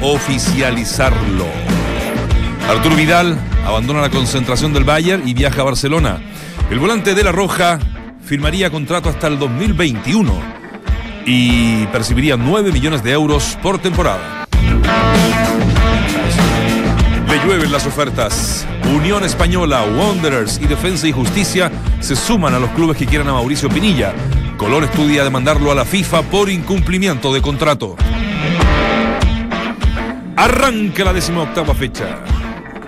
Oficializarlo. Arturo Vidal abandona la concentración del Bayern y viaja a Barcelona. El volante de la Roja firmaría contrato hasta el 2021 y percibiría 9 millones de euros por temporada. Le llueven las ofertas. Unión Española, Wanderers y Defensa y Justicia se suman a los clubes que quieran a Mauricio Pinilla. Colón estudia demandarlo a la FIFA por incumplimiento de contrato. Arranca la octava fecha.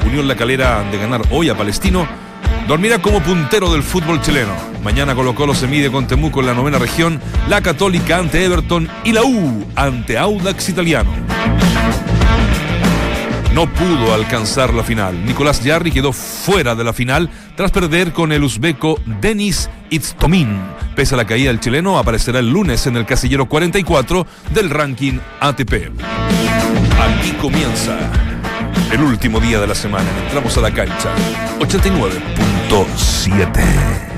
Unión La Calera de ganar hoy a Palestino dormirá como puntero del fútbol chileno. Mañana Colo Colo se mide con Temuco en la novena región, la Católica ante Everton y la U ante Audax Italiano. No pudo alcanzar la final. Nicolás Yarri quedó fuera de la final tras perder con el uzbeco Denis Itztomin. Pese a la caída del chileno, aparecerá el lunes en el casillero 44 del ranking ATP. Aquí comienza el último día de la semana. Entramos a la cancha. 89.7.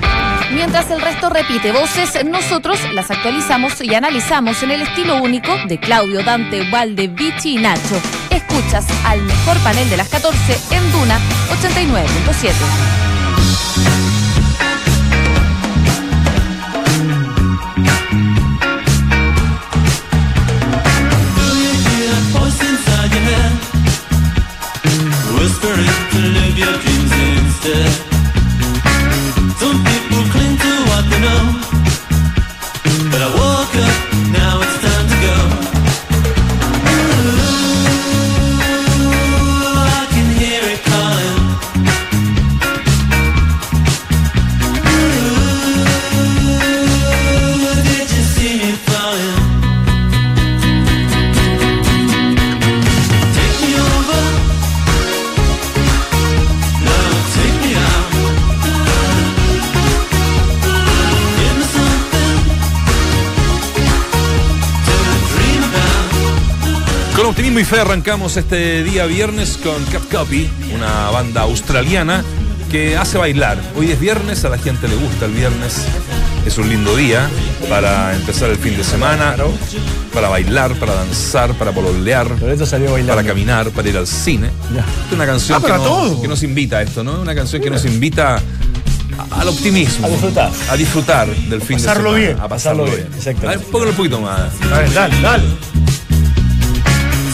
Mientras el resto repite voces, nosotros las actualizamos y analizamos en el estilo único de Claudio, Dante, Valde, Vichy y Nacho. Escuchas al mejor panel de las 14 en Duna 89.7. optimismo y fe arrancamos este día viernes con Cat Copy, una banda australiana que hace bailar. Hoy es viernes, a la gente le gusta el viernes. Es un lindo día para empezar el fin de semana, para bailar, para danzar, para pololear, para caminar, para ir al cine. Es una canción ah, que, nos invita a esto, ¿no? Una canción que nos invita al optimismo. A disfrutar. A disfrutar del fin de semana. Bien. A pasarlo bien. Exacto. Póngalo un poquito más. A ver, dale, dale.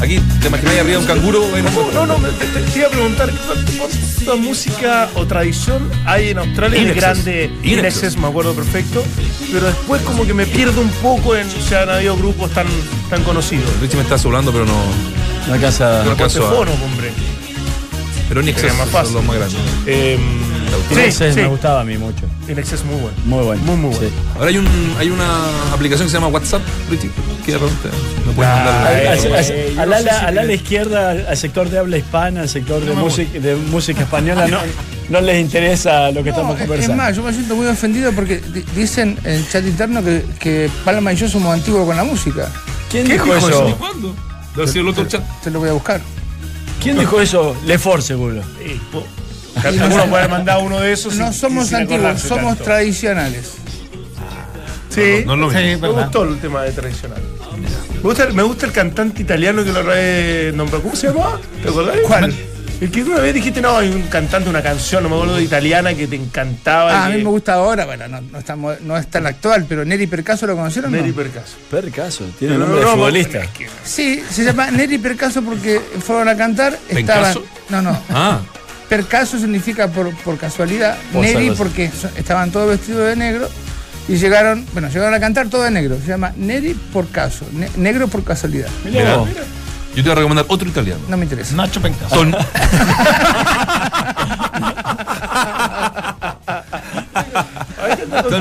Aquí, ¿te imagináis arriba un canguro? no, no, te, te, iba a preguntar, ¿cuánta música o tradición hay en Australia? Es grande, Inexes, me acuerdo perfecto, pero después como que me pierdo un poco en, o sea, han habido grupos tan, tan conocidos. Richie me está sobrando, pero no... No alcanza... No alcanza. Hombre. Pero Inexes más fácil. son los más grandes. Eh, sí, sí. me gustaba a mí mucho. Inexes es muy bueno. Muy bueno. Muy, muy bueno. Sí. Ahora hay, un, hay una aplicación que se llama WhatsApp, Richie. ¿Qué pregunta? Me pueden mandar. Al ala izquierda, al sector de habla hispana, al sector de, música, de música española, no, no les interesa lo que estamos conversando. Es más, yo me siento muy ofendido porque dicen en el chat interno que, que Palma y yo somos antiguos con la música. ¿Quién dijo, eso? ¿Y cuándo? el otro chat. Te lo voy a buscar. ¿Quién dijo eso? Lefort, seguro. Sí, uno puede mandar uno de esos. No somos antiguos, somos tradicionales. Sí, no, no, sí, me gustó el tema de tradicional. Me gusta, me gusta el cantante italiano que lo nombró. ¿Cómo se llama? ¿Te acordás? ¿Cuál? El que una vez dijiste, no, hay un cantante, una canción, no me acuerdo de italiana que te encantaba. Ah, a mí me gusta ahora, bueno, no, no, estamos, no es tan actual, pero Neri Percaso lo conocieron. Neri Percaso. Percaso, tiene nombre de futbolista. Sí, se llama Neri Percaso porque fueron a cantar. Estaban, no, no. Ah. Percaso significa por, por casualidad. Neri porque estaban todos vestidos de negro y llegaron, bueno, llegaron a cantar todo de negro. Se llama Neri por caso, negro por casualidad. Mira, Yo te voy a recomendar otro italiano. No me interesa. Nacho Pencaso. Ton...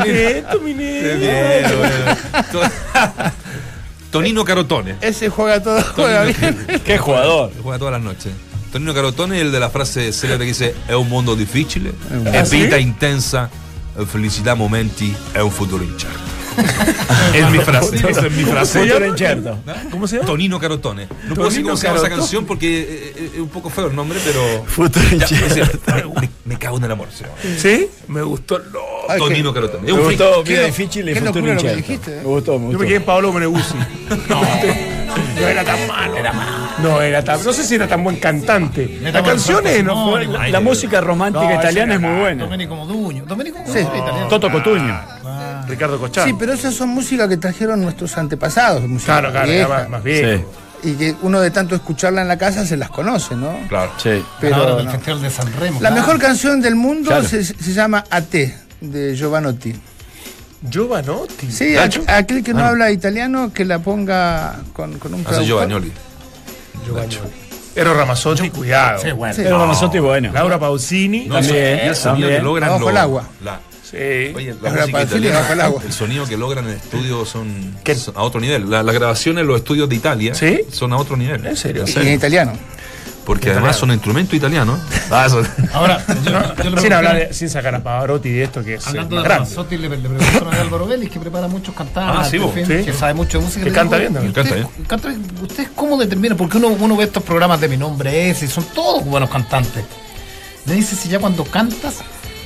Tonino Carotone. Ese juega todo, juega bien. Qué jugador. Juega todas las noches. Tonino Carotone, el de la frase célebre que dice: Es un mundo difícil, es vida intensa, felicidad momenti, es un futuro incerto. es mi frase. Esa es mi frase. ¿Cómo se llama? Tonino Carotone. No puedo decir cómo se llama esa canción porque es un poco feo el nombre, pero. Futuro me, me, cago en el amor. ¿Sí? Me gustó. No. Tonino Carotone. Me gustó Vida difícil y Futuro Incierto. Me gustó mucho. Yo me quedé en Pablo Meneguzzi. no. No era tan malo. Era malo. No era tan. No sé si era tan buen cantante. La canción es. No, la, música romántica italiana es muy buena. Domenico Moduño. Domenico sí. italiano. Toto Cotuño. Ricardo Cochán. Sí, pero esas son música que trajeron nuestros antepasados. Claro, claro, más, bien. Y que uno de tanto escucharla en la casa se las conoce, ¿no? Claro. Sí. Pero del Festival de San Remo. La mejor canción del mundo se, se, llama AT, de Giovanotti. Giovanotti. Sí, aquel que no ah. habla italiano que la ponga con, con un Hace Giovanni. Giovanni. Ero Ramazzotti, cuidado. Sí, bueno. Ero Ramazzotti, bueno. Laura Pausini. también. el sonido que logran. Bajo el agua. Sí. Oye, la música italiana, el, agua. el sonido que logran en el estudio son, son a otro nivel. Las grabaciones en los estudios de Italia ¿Sí? son a otro nivel. ¿En serio? Y en italiano. Porque además son instrumentos italianos. Ah, Ahora, sin hablar, sin sacar a Pavarotti de esto que es. Hablando de Ramazzotti, le, le preguntaron a Álvaro Vélez, que prepara muchos cantantes, ah, sí, que sabe mucho de música. Que canta bien, ¿Usted, canta bien. ¿Ustedes cómo determinan? Porque uno, uno ve estos programas de Mi Nombre Es y son todos buenos cantantes. Me dice si ya cuando cantas,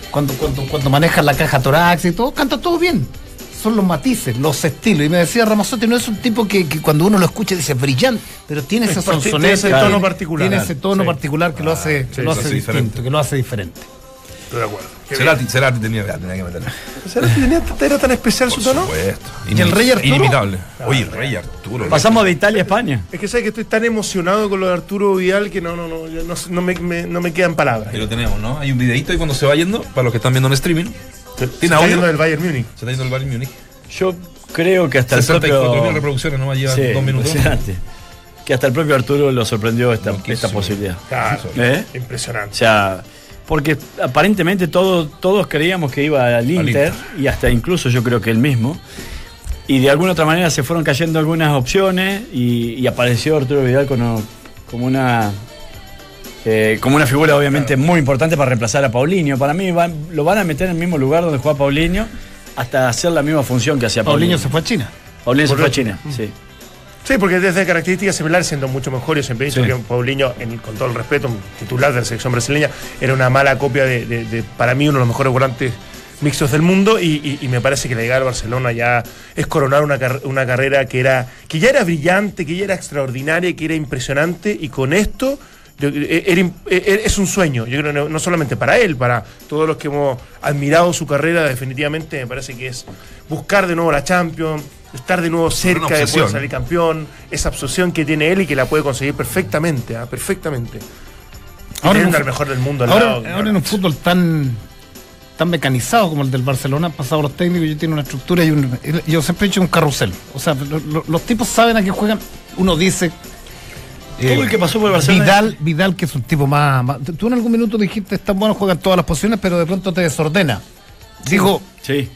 cuando, cuando, cuando manejas la caja torácica y todo, canta todo bien son los matices, los estilos. Y me decía Ramazotti, no es un tipo que, cuando uno lo escucha dice brillante, pero tiene ese Tiene ese tono particular. Tiene ese tono particular que lo hace, lo hace distinto, que lo hace diferente. Estoy de acuerdo. Cerati, Cerati tenía, tenía que meterlo. ¿Cerati tenía, era tan especial su tono? Supuesto. ¿Y el Rey Arturo? Inimitable. Oye, el Rey Arturo. Pasamos de Italia a España. Es que sabes que estoy tan emocionado con lo de Arturo Vidal que no, no, no, no, no me, me, no me quedan palabras. Ahí lo tenemos, ¿no? Hay un videito ahí cuando se va yendo, para los que están viendo en streaming. Se, ¿Tiene está yendo del Bayern Múnich. Se está yendo del Bayern Múnich. Yo creo que hasta el propio... reproducciones, no lleva dos minutos. Que hasta el propio Arturo lo sorprendió esta, esta posibilidad. Claro, ¿Eh? impresionante. O sea, porque aparentemente todos creíamos que iba al Inter, y hasta incluso yo creo que él mismo. Y de alguna otra manera se fueron cayendo algunas opciones y, apareció Arturo Vidal como, como una eh, como una figura obviamente muy importante para reemplazar a Paulinho. Para mí lo van a meter en el mismo lugar donde juega Paulinho hasta hacer la misma función que hacía Paulinho. Paulinho se fue a China. Paulinho se fue a China, sí. Sí, porque desde características similares, siendo mucho mejor, yo siempre he dicho que Paulinho, con todo el respeto, titular de la selección brasileña, era una mala copia de, para mí, uno de los mejores volantes mixtos del mundo y, me parece que la llegada al Barcelona ya es coronar una, una, carrera que, era, que ya era brillante, que ya era extraordinaria, que era impresionante y con esto eh, eh, es un sueño, yo creo, no solamente para él, para todos los que hemos admirado su carrera, definitivamente me parece que es buscar de nuevo la Champions, estar de nuevo cerca de poder salir campeón, esa obsesión que tiene él y que la puede conseguir perfectamente, ¿ah? perfectamente. Ahora en el mejor del mundo ahora, en un fútbol tan tan mecanizado como el del Barcelona, han pasado los técnicos y tiene una estructura y un, yo siempre he hecho un carrusel. O sea, los tipos saben a qué juegan. Uno dice todo el que pasó por el Barcelona. Vidal, Vidal, que es un tipo más, Tú en algún minuto dijiste, están buenos, juegan todas las posiciones, pero de pronto te desordena. Digo, sí.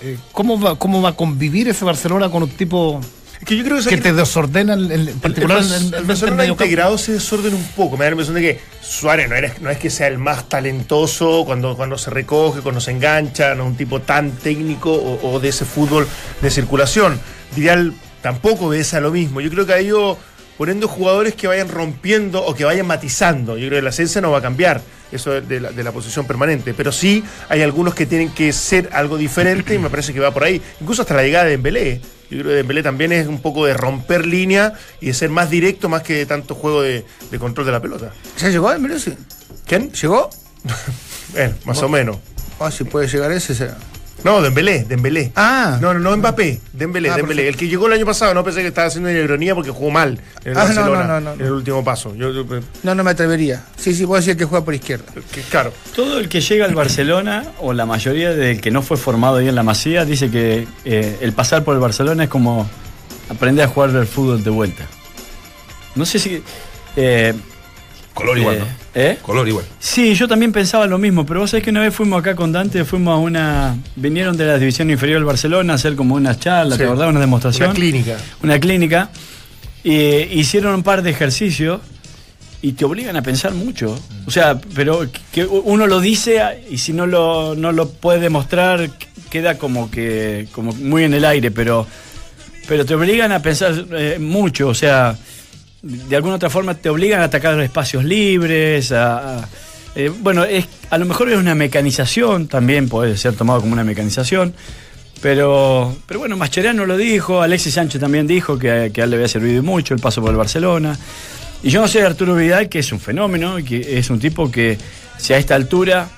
Eh, ¿cómo, va, ¿cómo va a convivir ese Barcelona con un tipo que yo creo que, te desordena el, particular el, el, Barcelona integrado se desordena un poco. Me da la impresión de que Suárez no, no es que sea el más talentoso cuando, cuando se recoge, cuando se engancha, no es un tipo tan técnico o, o, de ese fútbol de circulación. Vidal tampoco a lo mismo. Yo creo que ha ido poniendo jugadores que vayan rompiendo o que vayan matizando. Yo creo que la esencia no va a cambiar, eso de la, de la, posición permanente, pero sí hay algunos que tienen que ser algo diferente y me parece que va por ahí. Incluso hasta la llegada de Dembélé. Yo creo que Dembélé también es un poco de romper línea y de ser más directo más que de tanto juego de, control de la pelota. ¿Ya llegó Dembélé? Sí. ¿Quién? ¿Llegó? bueno, más o menos. Ah, si puede llegar ese será. No, Dembélé, Dembélé. Ah. No, no, no Mbappé, Dembélé, ah, Dembélé. El que llegó el año pasado, no pensé que estaba haciendo una ironía porque jugó mal en el ah, Barcelona, no, no, no, en el último paso. no, no me atrevería. Sí, sí, puedo decir que juega por izquierda. claro. Todo el que llega al Barcelona, o la mayoría del que no fue formado ahí en la Masía, dice que eh, el pasar por el Barcelona es como aprender a jugar el fútbol de vuelta. No sé si... Eh, Color igual, ¿no? ¿Eh? Color igual. Sí, yo también pensaba lo mismo, pero vos sabés que una vez fuimos acá con Dante, fuimos a una. Vinieron de la división inferior del Barcelona a hacer como una charla, ¿te acordás? Una demostración. Una clínica. Una clínica. Y hicieron un par de ejercicios y te obligan a pensar mucho. O sea, pero que uno lo dice y si no lo, no lo puede demostrar, queda como que como muy en el aire, pero, pero te obligan a pensar eh, mucho, o sea, de alguna otra forma te obligan a atacar espacios libres, a, eh, bueno, es, a lo mejor es una mecanización, también puede ser tomado como una mecanización, pero, pero bueno, Mascherano lo dijo, Alexis Sánchez también dijo que, que a él le había servido mucho el paso por el Barcelona. Y yo no sé de Arturo Vidal, que es un fenómeno, que es un tipo que si a esta altura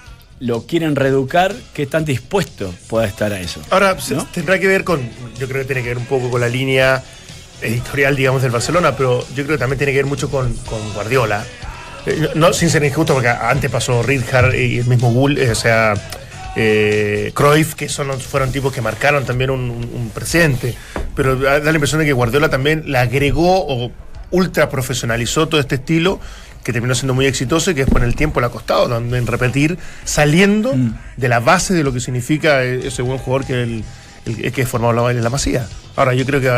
lo quieren reeducar, ¿qué tan dispuesto pueda estar a eso? Ahora, tendrá que ver con, yo creo que tiene que ver un poco con la línea editorial, digamos, del Barcelona, pero yo creo que también tiene que ver mucho con, Guardiola. Eh, no sin ser injusto, porque antes pasó Ridhard y el mismo Bull, eh, o sea, eh, Cruyff, que son, fueron tipos que marcaron también un, un, presente. Pero da la impresión de que Guardiola también le agregó o ultra profesionalizó todo este estilo que terminó siendo muy exitoso y que después en el tiempo le ha costado también repetir, saliendo mm. de la base de lo que significa ese buen jugador que el, el, que formado la, en la Masía. Ahora, yo creo que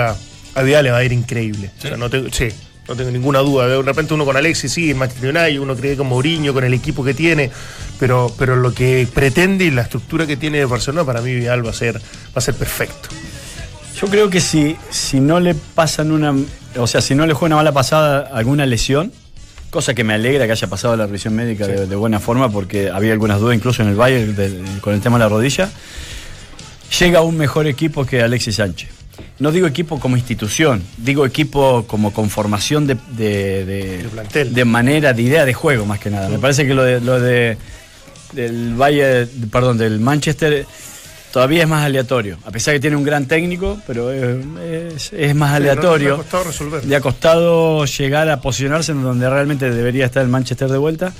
a, Vidal le va a ir increíble. ¿Sí? no tengo, sí, no tengo ninguna duda. De repente uno con Alexis, sí, en Manchester United, uno cree con Mourinho, con el equipo que tiene, pero, pero lo que pretende y la estructura que tiene Barcelona, para mí Vidal va a ser, va a ser perfecto. Yo creo que si, si no le pasan una, o sea, si no le juega una mala pasada alguna lesión, cosa que me alegra que haya pasado la revisión médica de, buena forma porque había algunas dudas incluso en el Bayern con el tema de la rodilla, llega un mejor equipo que Alexis Sánchez. No digo equipo como institución, digo equipo como conformación de, de, de, manera, de idea de juego más que nada. Me parece que lo de, lo de del Bayern, perdón, del Manchester todavía es más aleatorio. A pesar que tiene un gran técnico, pero es, más aleatorio. le ha costado resolver. Le ha costado llegar a posicionarse en donde realmente debería estar el Manchester de vuelta.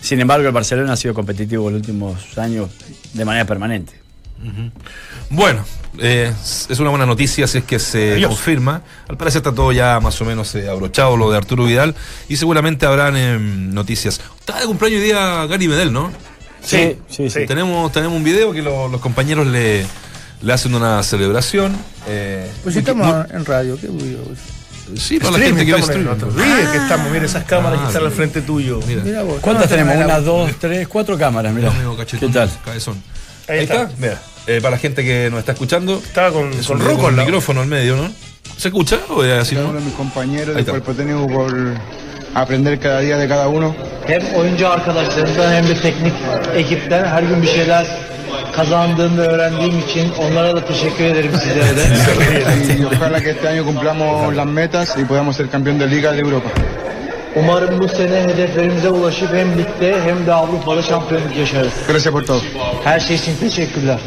Sin embargo, el Barcelona ha sido competitivo en los últimos años de manera permanente. Bueno, eh, es una buena noticia si es que se confirma. Al parecer está todo ya más o menos eh, abrochado lo de Arturo Vidal y seguramente habrán em, noticias. Está de cumpleaños hoy día Gary Medel, ¿no? Sí, sí, sí. Tenemos, tenemos un video que los compañeros le, le hacen una celebración. Eh, pues si estamos en radio, qué video. Sí, para la gente que ve streaming. que estamos, mira esas cámaras que están al frente tuyo. Mira. ¿Cuántas tenemos? Una, dos, tres, cuatro cámaras, mira. ¿Qué tal? Ahí, está. Mira, eh, para la gente que nos está escuchando. Estaba con, con roco el micrófono al medio, ¿no? ¿Se escucha? O es así, ¿no? uno de mis compañeros de cuerpo técnico por aprender cada día de cada uno. Hem oyuncu arkadaşlarımdan hem de teknik ekipten her gün bir şeyler kazandığımı öğrendiğim için onlara da teşekkür ederim sizlere de. y ojalá que este año cumplamos las metas y podamos ser campeón de Liga de Europa. Umarım bu sene hedeflerimize ulaşıp hem ligde hem de Avrupa'da şampiyonluk yaşarız. Gracias por todo. Her şey için teşekkürler.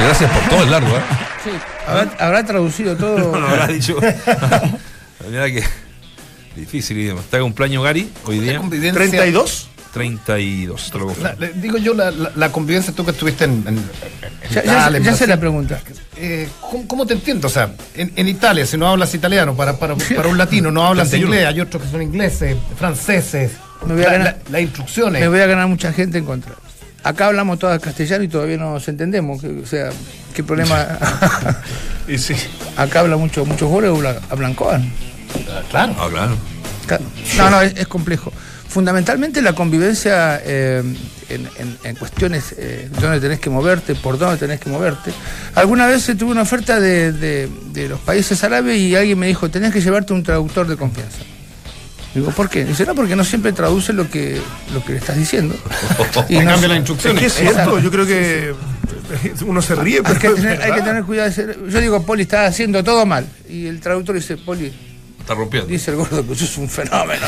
Gracias por todo el largo, ¿eh? Sí. ¿Habrá, habrá traducido todo? no, no habrá dicho. Mira que Difícil idioma. Está cumpleaños Gary hoy día. ¿32? 32, te lo Digo yo, la, convivencia, tú que estuviste en. ya, ya, sé la pregunta. Eh, ¿cómo, te entiendo? O sea, en, Italia, si no hablas italiano, para, para, para un latino, no hablas inglés, hay otros que son ingleses, franceses. Me voy a ganar, las instrucciones. Me voy a ganar mucha gente en contra. Acá hablamos todas castellano y todavía no nos entendemos. o sea, ¿qué problema? y sí. Acá habla mucho, muchos goles hablan coan. Claro. Ah, claro. No, no, es, complejo. Fundamentalmente la convivencia eh, en, cuestiones eh, donde tenés que moverte, por dónde tenés que moverte. Alguna vez se tuvo una oferta de, los países árabes y alguien me dijo, tenés que llevarte un traductor de confianza. Digo, ¿por qué? Dice, no, porque no siempre traduce lo que, lo que le estás diciendo. y no, cambia la instrucción. Es que es cierto, yo creo que uno se ríe, pero... Hay que tener, hay que tener cuidado. Yo digo, Poli, está haciendo todo mal. Y el traductor dice, Poli, Está rompiendo. Dice el gordo que eso es un fenómeno.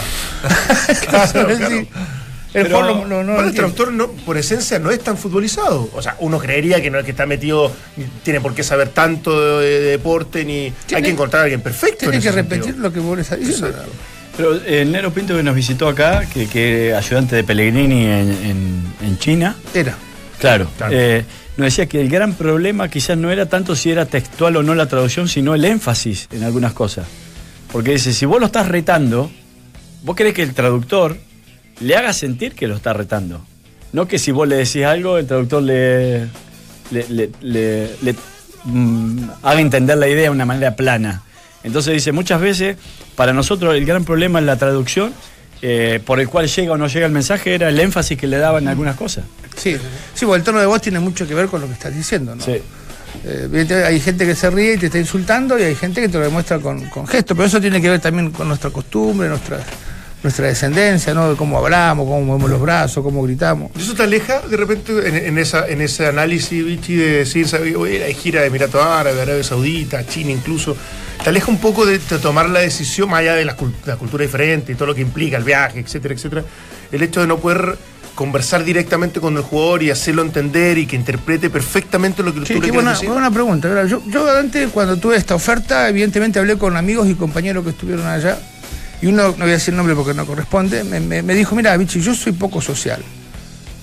El, el traductor no, por esencia no es tan futbolizado. O sea, uno creería que no es que está metido, tiene por qué saber tanto de, deporte, ni hay que encontrar a alguien perfecto. Tiene que repetir lo que vos le estás diciendo. Pero eh, Nero Pinto que nos visitó acá, que, que ayudante de Pellegrini en, China. Era. Claro. Eh, nos decía que el gran problema quizás no era tanto si era textual o no la traducción, sino el énfasis en algunas cosas. Porque dice, si vos lo estás retando, vos querés que el traductor le haga sentir que lo está retando. No que si vos le decís algo, el traductor le, le, mm, haga entender la idea de una manera plana. Entonces dice, muchas veces, para nosotros el gran problema en la traducción, eh, por el cual llega o no llega el mensaje, era el énfasis que le daban en algunas cosas. Sí, sí, porque el tono de voz tiene mucho que ver con lo que estás diciendo, ¿no? Sí. Eh, hay gente que se ríe y te está insultando y hay gente que te lo demuestra con, con gestos, pero eso tiene que ver también con nuestra costumbre, nuestra, nuestra descendencia, ¿no? De cómo hablamos, cómo movemos los brazos, cómo gritamos. ¿Y eso te aleja de repente en, en esa, en ese análisis, Vichy, de decir. Oye, hay gira de Emiratos Árabes, Arabia Saudita, China incluso? ¿Te aleja un poco de, de tomar la decisión, más allá de la, la cultura diferente y todo lo que implica el viaje, etcétera, etcétera? El hecho de no poder conversar directamente con el jugador y hacerlo entender y que interprete perfectamente lo que Sí, tú le buena, decir. buena pregunta. Yo, yo antes, cuando tuve esta oferta, evidentemente hablé con amigos y compañeros que estuvieron allá. Y uno, no voy a decir el nombre porque no corresponde, me, me- me dijo, mira, Vichy, yo soy poco social.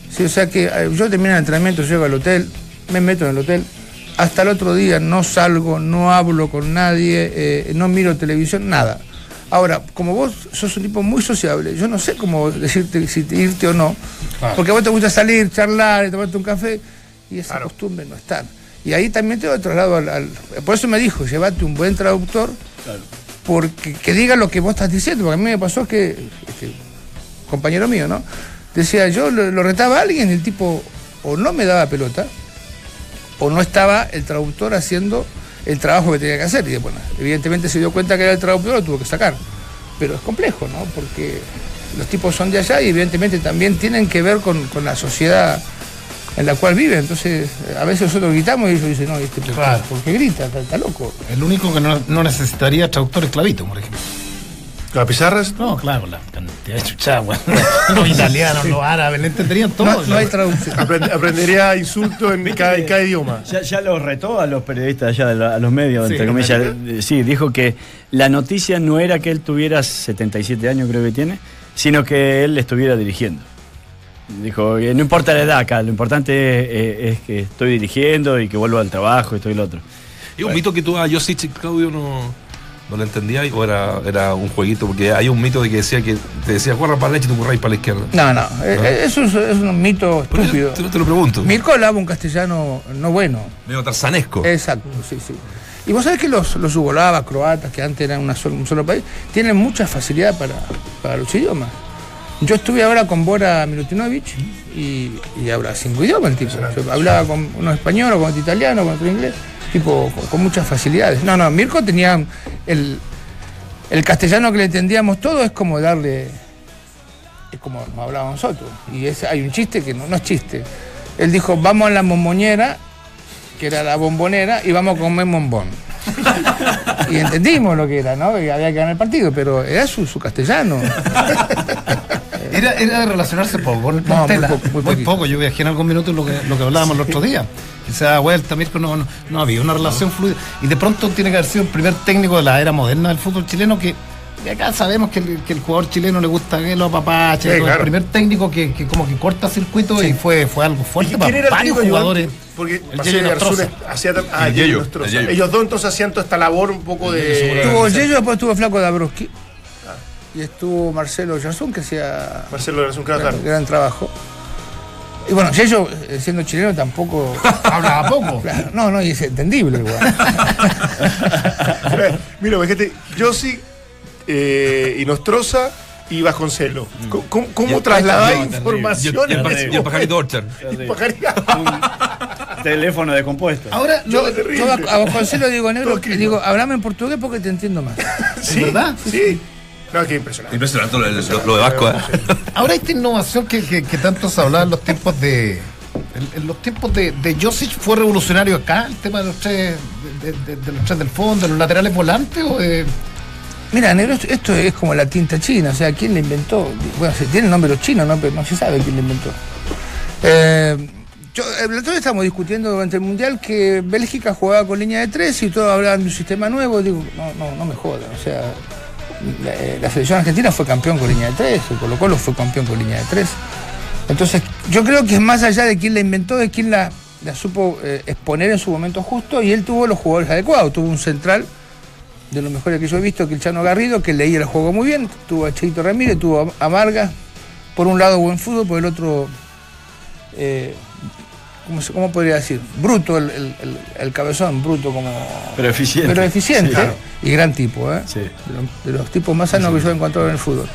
Sí, o sea que eh, yo termino el entrenamiento, llego al hotel, me meto en el hotel, hasta el otro día no salgo, no hablo con nadie, eh, no miro televisión, nada. Ahora, como vos sos un tipo muy sociable, yo no sé cómo decirte si te- irte o no, porque a vos te gusta salir, charlar, y tomarte un café, y esa costumbre no está. Y ahí también te doy traslado al, al- Por eso me dijo, llévate un buen traductor, porque que diga lo que vos estás diciendo, porque a mí me pasó que, que compañero mío, ¿no? Decía, yo lo, lo retaba a alguien, el tipo o no me daba pelota, o no estaba el traductor haciendo el trabajo que tenía que hacer. Y bueno, evidentemente se dio cuenta que era el traductor, lo tuvo que sacar. Pero es complejo, ¿no? Porque los tipos son de allá y evidentemente también tienen que ver con, con la sociedad en la cual viven. Entonces, a veces nosotros gritamos y ellos dicen, no, este, ¿por, qué- Claro. por qué grita? Está, está loco. El único que no, no necesitaría traductor es Clavito, por ejemplo. ¿La pizarra es? No, claro, la cantidad de chuchada, bueno. Los italianos, los árabes, le entenderían todo. No, no hay traducción. Aprend- aprendería insultos en cada, en cada idioma. Ya, ya lo retó a los periodistas allá, de la- a los medios, Sí, entre ¿en comillas. Eh, Sí, dijo que la noticia no era que él tuviera 77 años, creo que tiene, sino que él estuviera dirigiendo. Dijo, que no importa la edad acá, lo importante es, eh, es que estoy dirigiendo y que vuelvo al trabajo, esto y lo otro. ¿Y un mito que tú a Josic, Claudio, no, no lo entendías o era, era un jueguito? Porque hay un mito de que decía que te decía, corra para la derecha y tú corráis para la izquierda. No, no, eh, eso es, es un mito estúpido. te, te lo pregunto. Mirko hablaba un castellano no bueno. Medio tarzanesco. Exacto, sí, sí. Y vos sabés que los, los yugoslavas, croatas, que antes eran una un solo país, tienen mucha facilidad para, para los idiomas. Yo estuve ahora con Bora Milutinovic y, y habla cinco idiomas el tipo. Yo hablaba con uno español, con otro italiano, con otro inglés, tipo con, muchas facilidades. No, no, Mirko tenía el, el castellano que le entendíamos todo es como darle es como hablábamos nosotros. Y ese, hay un chiste que no, es chiste. Él dijo, vamos a la bombonera, que era la bombonera, y vamos a comer bombón. y entendimos lo que era, ¿no? Había que ganar el partido, pero era su, su castellano. Era, era de relacionarse poco con el No, muy poco, muy muy, poco. Yo viajé en algún minuto lo que, lo que hablábamos el otro día. Que se da vuelta, Mirko, no, no, no había una relación fluida. Y de pronto tiene que haber sido el primer técnico de la era moderna del fútbol chileno que. y acá sabemos que el, que el jugador chileno le gusta que los apapaches, Sí, claro. el primer técnico que, que como que corta circuito y fue, fue algo fuerte ¿Y para quién era el varios jugadores. ayudante? Porque El Nostroza. hacía tam- ah, El el. Ellos dos entonces hacían toda esta labor un poco de. Estuvo Yello, después estuvo Flaco Dabrowski. Y estuvo Marcelo Yarzún, que hacía Marcelo claro, gran, claro. gran trabajo. Y bueno, Yello, eh, siendo chileno, tampoco. Hablaba poco. Claro, no, no, y es entendible igual. Mira, fíjate, Yossi eh, y Nostroza y Vasconcelo. ¿Cómo, cómo- cómo terrible. información Y el- el en pa- ese y el pajarito Orchard. Y pajaría. Teléfono de compuesto. Ahora, Yo, a a Vasconcelo digo negro, digo, hablame en portugués porque te entiendo más. Sí, verdad? Sí. No, qué impresionante. Impresionante lo, lo- lo de Vasco. ¿eh? Ahora esta innovación que, que, que tanto se hablaba en los tiempos de. En, en los tiempos de, de Josic fue revolucionario acá, el tema de los tres, de, de- de los tres del fondo, de los laterales volantes, o de- Mira, negro, esto, es como la tinta china, o sea, ¿quién la inventó? Bueno, se tiene el nombre de los chinos, ¿no? Pero no se sabe quién la inventó. Eh, yo, el otro día estábamos discutiendo durante el Mundial que Bélgica jugaba con línea de tres y todos hablaban de un sistema nuevo. Digo, no, no, no me jodan, o sea, la, eh, la selección argentina fue campeón con línea de tres, el Colo Colo fue campeón con línea de tres. Entonces, yo creo que es más allá de quién la inventó, de quién la, la supo eh, exponer en su momento justo, y él tuvo los jugadores adecuados, tuvo un central de los mejores que yo he visto, que el Chano Garrido, que leía el juego muy bien, tuvo a Cheito Ramírez, tuvo a a Vargas, por un lado buen fútbol, por el otro, eh, ¿cómo, se- cómo podría decir? Bruto, el, el- el- el cabezón, bruto como... Pero eficiente. Pero eficiente Sí, claro. Y gran tipo, ¿eh? Sí. de, los, de los tipos más sanos que yo he encontrado en el fútbol.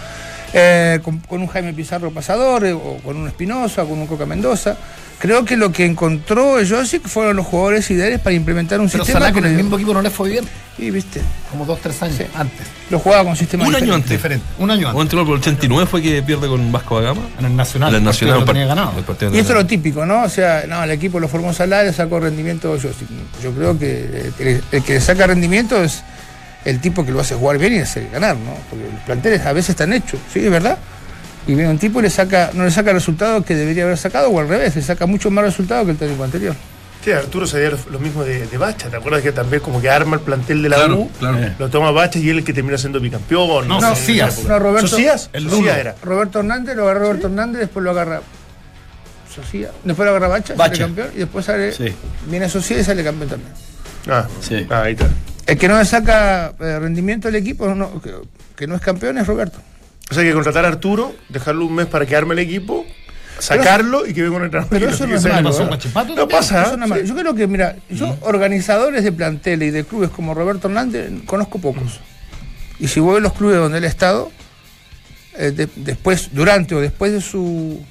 eh, con, con un Jaime Pizarro pasador, eh, o con un Espinosa, con un Coca Mendoza. Creo que lo que encontró Josic fueron los jugadores ideales para implementar un Pero sistema que con el mismo equipo no le fue bien. Y viste, Como dos, tres años Sí. antes. lo jugaba con sistema Un año antes. Diferente. Un año antes. anterior, por el 89 fue que pierde con Vasco da Gama. En el Nacional. En el Nacional. Lo un tenía ganado. el Y esto es lo típico, ¿no? O sea, no, el equipo lo formó Salah, le sacó rendimiento Josic. Yo creo que el, el que le saca rendimiento es el tipo que lo hace jugar bien y hace ganar, ¿no? Porque los planteles a veces están hechos, ¿sí? ¿Es verdad? Y viene un tipo y le saca, no le saca el resultado que debería haber sacado, o al revés, le saca mucho más resultado que el técnico anterior. Sí, Arturo sabía lo, lo mismo de, de Bacha. ¿Te acuerdas que también como que arma el plantel de la Claro, U? claro. Lo toma Bacha y él es el que termina siendo bicampeón. No, esa época. No, Roberto- ¿Socias? el era. Roberto Hernández, lo agarra Roberto Hernández, después lo agarra Socia, después lo agarra Bacha, Bacha. sale campeón, y después sale, Sí. viene Socia y sale campeón también. Ah, Sí. ah, ahí está. El que no le saca eh, rendimiento al equipo, no, que, que no es campeón, es Roberto. O sea, hay que contratar a Arturo, dejarlo un mes para que arme el equipo, sacarlo y que venga un entrenador. pero que eso no es malo, pasó ¿eh? No pasa. Eso no es malo. sí. Yo creo que, mira, yo organizadores de planteles y de clubes como Roberto Hernández conozco pocos. Y si voy a los clubes donde él ha estado, eh, de- después, durante o después de su,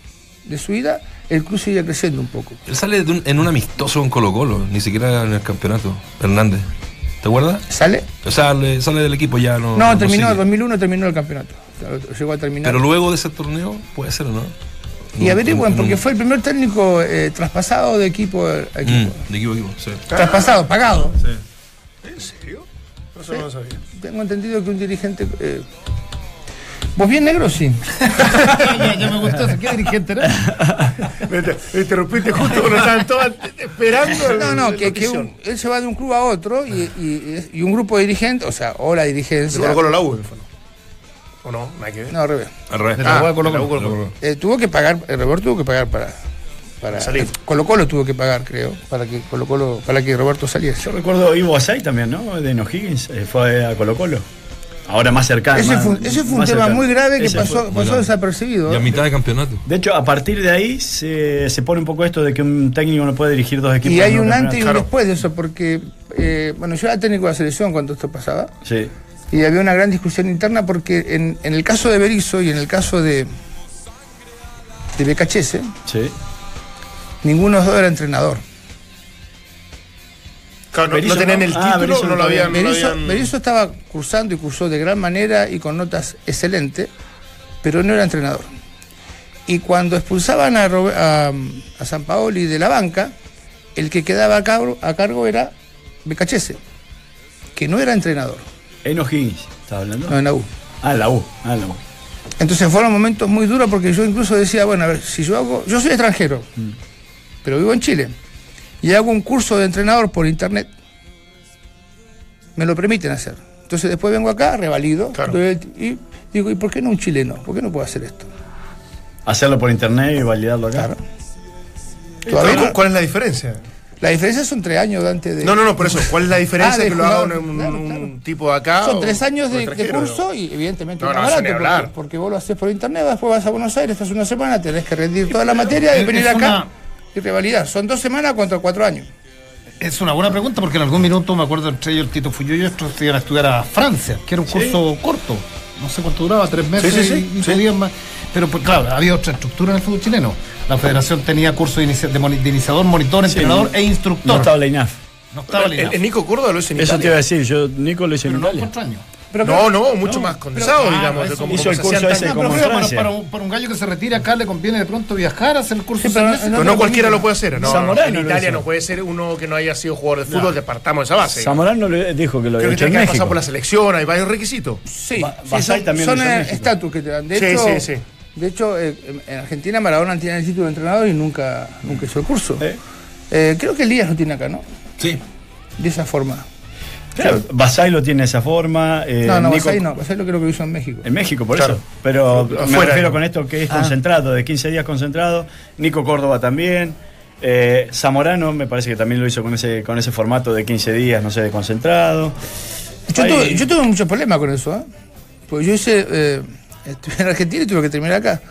de su ida, el club sigue creciendo un poco. Él sale de un- en un amistoso con Colo Colo, ni siquiera en el campeonato. Hernández. ¿Te acuerdas? ¿Sale? O sea, le- sale del equipo ya no. No, terminó, sigue. en 2001 terminó el campeonato. O sea, Llegó a terminar. Pero luego de ese torneo, puede ser, ¿o ¿no? y averigüen, porque fue el primer técnico eh, traspasado de equipo a Mm, equipo. de equipo a equipo, sí. Traspasado, pagado. ¿En serio? Eso no lo sabía. Tengo entendido que un dirigente. eh, ¿Vos bien negro? Sí. ya, ya me gustó. ¿Qué dirigente era? Me inter- me interrumpiste justo cuando estaban todos esperando. No, no, que, que un- él se va de un club a otro y, y- y un grupo de dirigentes, o sea, o la Se dirigencia. Colo Colo la U. ¿O no? Nada que ver. No, al revés. Al revés. De la U a Colo de la U Colo. Colo Colo. Eh, tuvo que pagar, el Roberto tuvo que pagar para. para Salir. eh, Colo Colo tuvo que pagar, creo, para que Colo Colo, para que Roberto saliese. Yo recuerdo Ivo Asay también, ¿no? De O'Higgins, eh, fue a Colo Colo. Ahora más cercano. Ese fue, ese fue un tema cercano. muy grave que Ese pasó, fue- pasó bueno. desapercibido. Y a mitad de campeonato. De hecho, a partir de ahí se, se pone un poco esto de que un técnico no puede dirigir dos equipos. Y hay un campeonato. antes y un Claro. después de eso, porque, eh, bueno, yo era técnico de la selección cuando esto pasaba, Sí. y había una gran discusión interna porque en, en el caso de Berizzo y en el caso de, de Becachese, Sí. ninguno de los dos era entrenador. Claro, no, Berizzo no tenían el Ah, título, Berizzo no lo habían. no lo Berizzo, habían- Berizzo estaba cursando y cursó de gran manera y con notas excelentes, pero no era entrenador. Y cuando expulsaban a, a, a San Paoli de la banca, el que quedaba a cargo, a cargo era Becachese, que no era entrenador, En O'Higgins, ¿estás hablando? no en la U. Ah, la U. Ah, la U. Entonces fueron momentos muy duros porque yo incluso decía, bueno, a ver, si yo hago, yo soy extranjero, pero vivo en Chile, y hago un curso de entrenador por internet, me lo permiten hacer. Entonces después vengo acá, revalido, Claro. y digo, ¿y por qué no un chileno? ¿Por qué no puedo hacer esto? Hacerlo por internet y validarlo acá. Claro. ¿Cuál, Todavía no- cuál es la diferencia? La diferencia son tres años de antes de... No, no, no, por eso. ¿Cuál es la diferencia Ah, de que lo haga un, un- claro, un claro. tipo de acá? Son tres años de, curso y evidentemente No, no, barato porque, hablar. porque vos lo haces por internet, después vas a Buenos Aires, estás una semana, tenés que rendir toda la materia y venir acá una- y revalidar. Son dos semanas contra cuatro años. Es una buena pregunta porque en algún minuto me acuerdo entre ellos el Tito Fuyo y otros se iban a estudiar a Francia, que era un curso corto. No sé cuánto duraba, tres meses Sí, sí, sí, y ocho días más. Pero pues, claro, había otra estructura en el fútbol chileno. La federación tenía curso de, inicia- de moni- de iniciador, monitor, entrenador e instructor. No estaba la INAF. No estaba El, alineado. el Nico Córdoba lo hizo en Eso te iba a decir, yo, Nico lo hice en Pero no Italia. Pero No, no, mucho más condensado, Pero, digamos. eso como- hizo como el se curso ese como pero para, para un, para un gallo que se retira acá le conviene de pronto viajar, hacer el curso Sí, pero no- Pero no cualquiera lo puede hacer. No, Zamorano en Italia no puede ser uno que no haya sido jugador de fútbol, que partamos de esa base. Zamorano le dijo que lo había hecho en que México. por la selección, hay varios requisitos. Sí, Ba- sí, Basay son, también eh, estatus que te dan. De Sí, hecho, sí, sí. De hecho eh, en- en Argentina Maradona tiene el título de entrenador y nunca, nunca hizo el curso. ¿Eh? Eh, creo que Elías lo tiene acá, ¿no? Sí. De esa forma. Claro, Basay lo tiene de esa forma. eh, no, no, Nico- Basay no. Basay lo creo que lo hizo en México. En México, por Claro. eso. Pero me refiero ¿no? con esto que es Ah. concentrado, de 15 días concentrado. Nico Córdoba también. Eh, Zamorano me parece que también lo hizo con ese, con ese formato de 15 días, no sé, de concentrado. Yo Ahí- tuve, yo tuve muchos problemas con eso, ¿eh? Porque yo hice, eh, estuve en Argentina y tuve que terminar acá.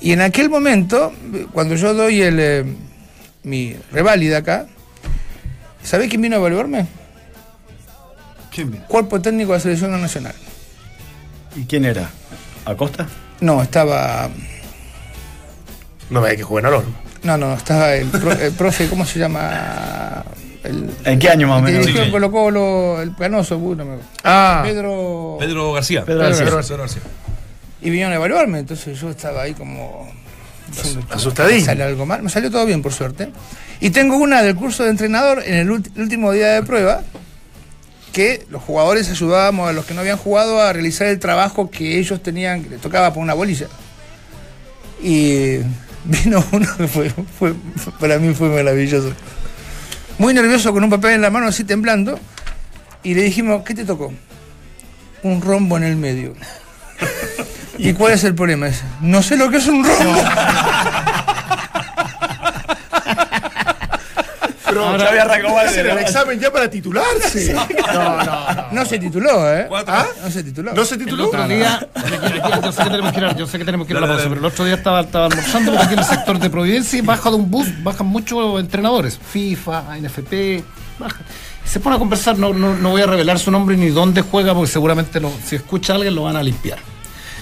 Y en aquel momento, cuando yo doy el, eh, mi reválida acá, ¿sabés quién vino a evaluarme? ¿Quién viene? Cuerpo técnico de la selección nacional. ¿Y quién era? ¿Acosta? No, estaba. No me que jugar en Olmo. No, no, estaba el, pro- el profe, ¿cómo se llama? El, ¿En qué año más o el que menos? dirigió Sí. Colo Colo, el canoso, no me acuerdo. Ah, Pedro. Pedro García. Pedro García. Pedro García. Y vinieron a evaluarme, entonces yo estaba ahí como. asustadillo. ¿me ¿Sale algo mal? Me salió todo bien, por suerte. Y tengo una del curso de entrenador en el, el último día de prueba, que los jugadores ayudábamos a los que no habían jugado a realizar el trabajo que ellos tenían, que les tocaba por una bolilla. Y vino uno que fue, fue- para mí fue maravilloso. Muy nervioso, con un papel en la mano, así temblando. Y le dijimos, ¿qué te tocó? Un rombo en el medio. ¿Y cuál es el problema? No sé lo que es un rombo. Pero Ya había arrancado hacer el examen ya para titularse. No, no, no. No se tituló, ¿eh? ¿Ah? No se tituló. ¿No se El tituló? otro día, yo sé que tenemos que ir a, yo sé que tenemos que ir a la pausa, pero el otro día estaba, estaba almorzando porque aquí en el sector de Providencia y baja de un bus, bajan muchos entrenadores, FIFA, NFP, bajan. Y se pone a conversar, no, no, no voy a revelar su nombre ni dónde juega, porque seguramente lo- si escucha a alguien lo van a limpiar.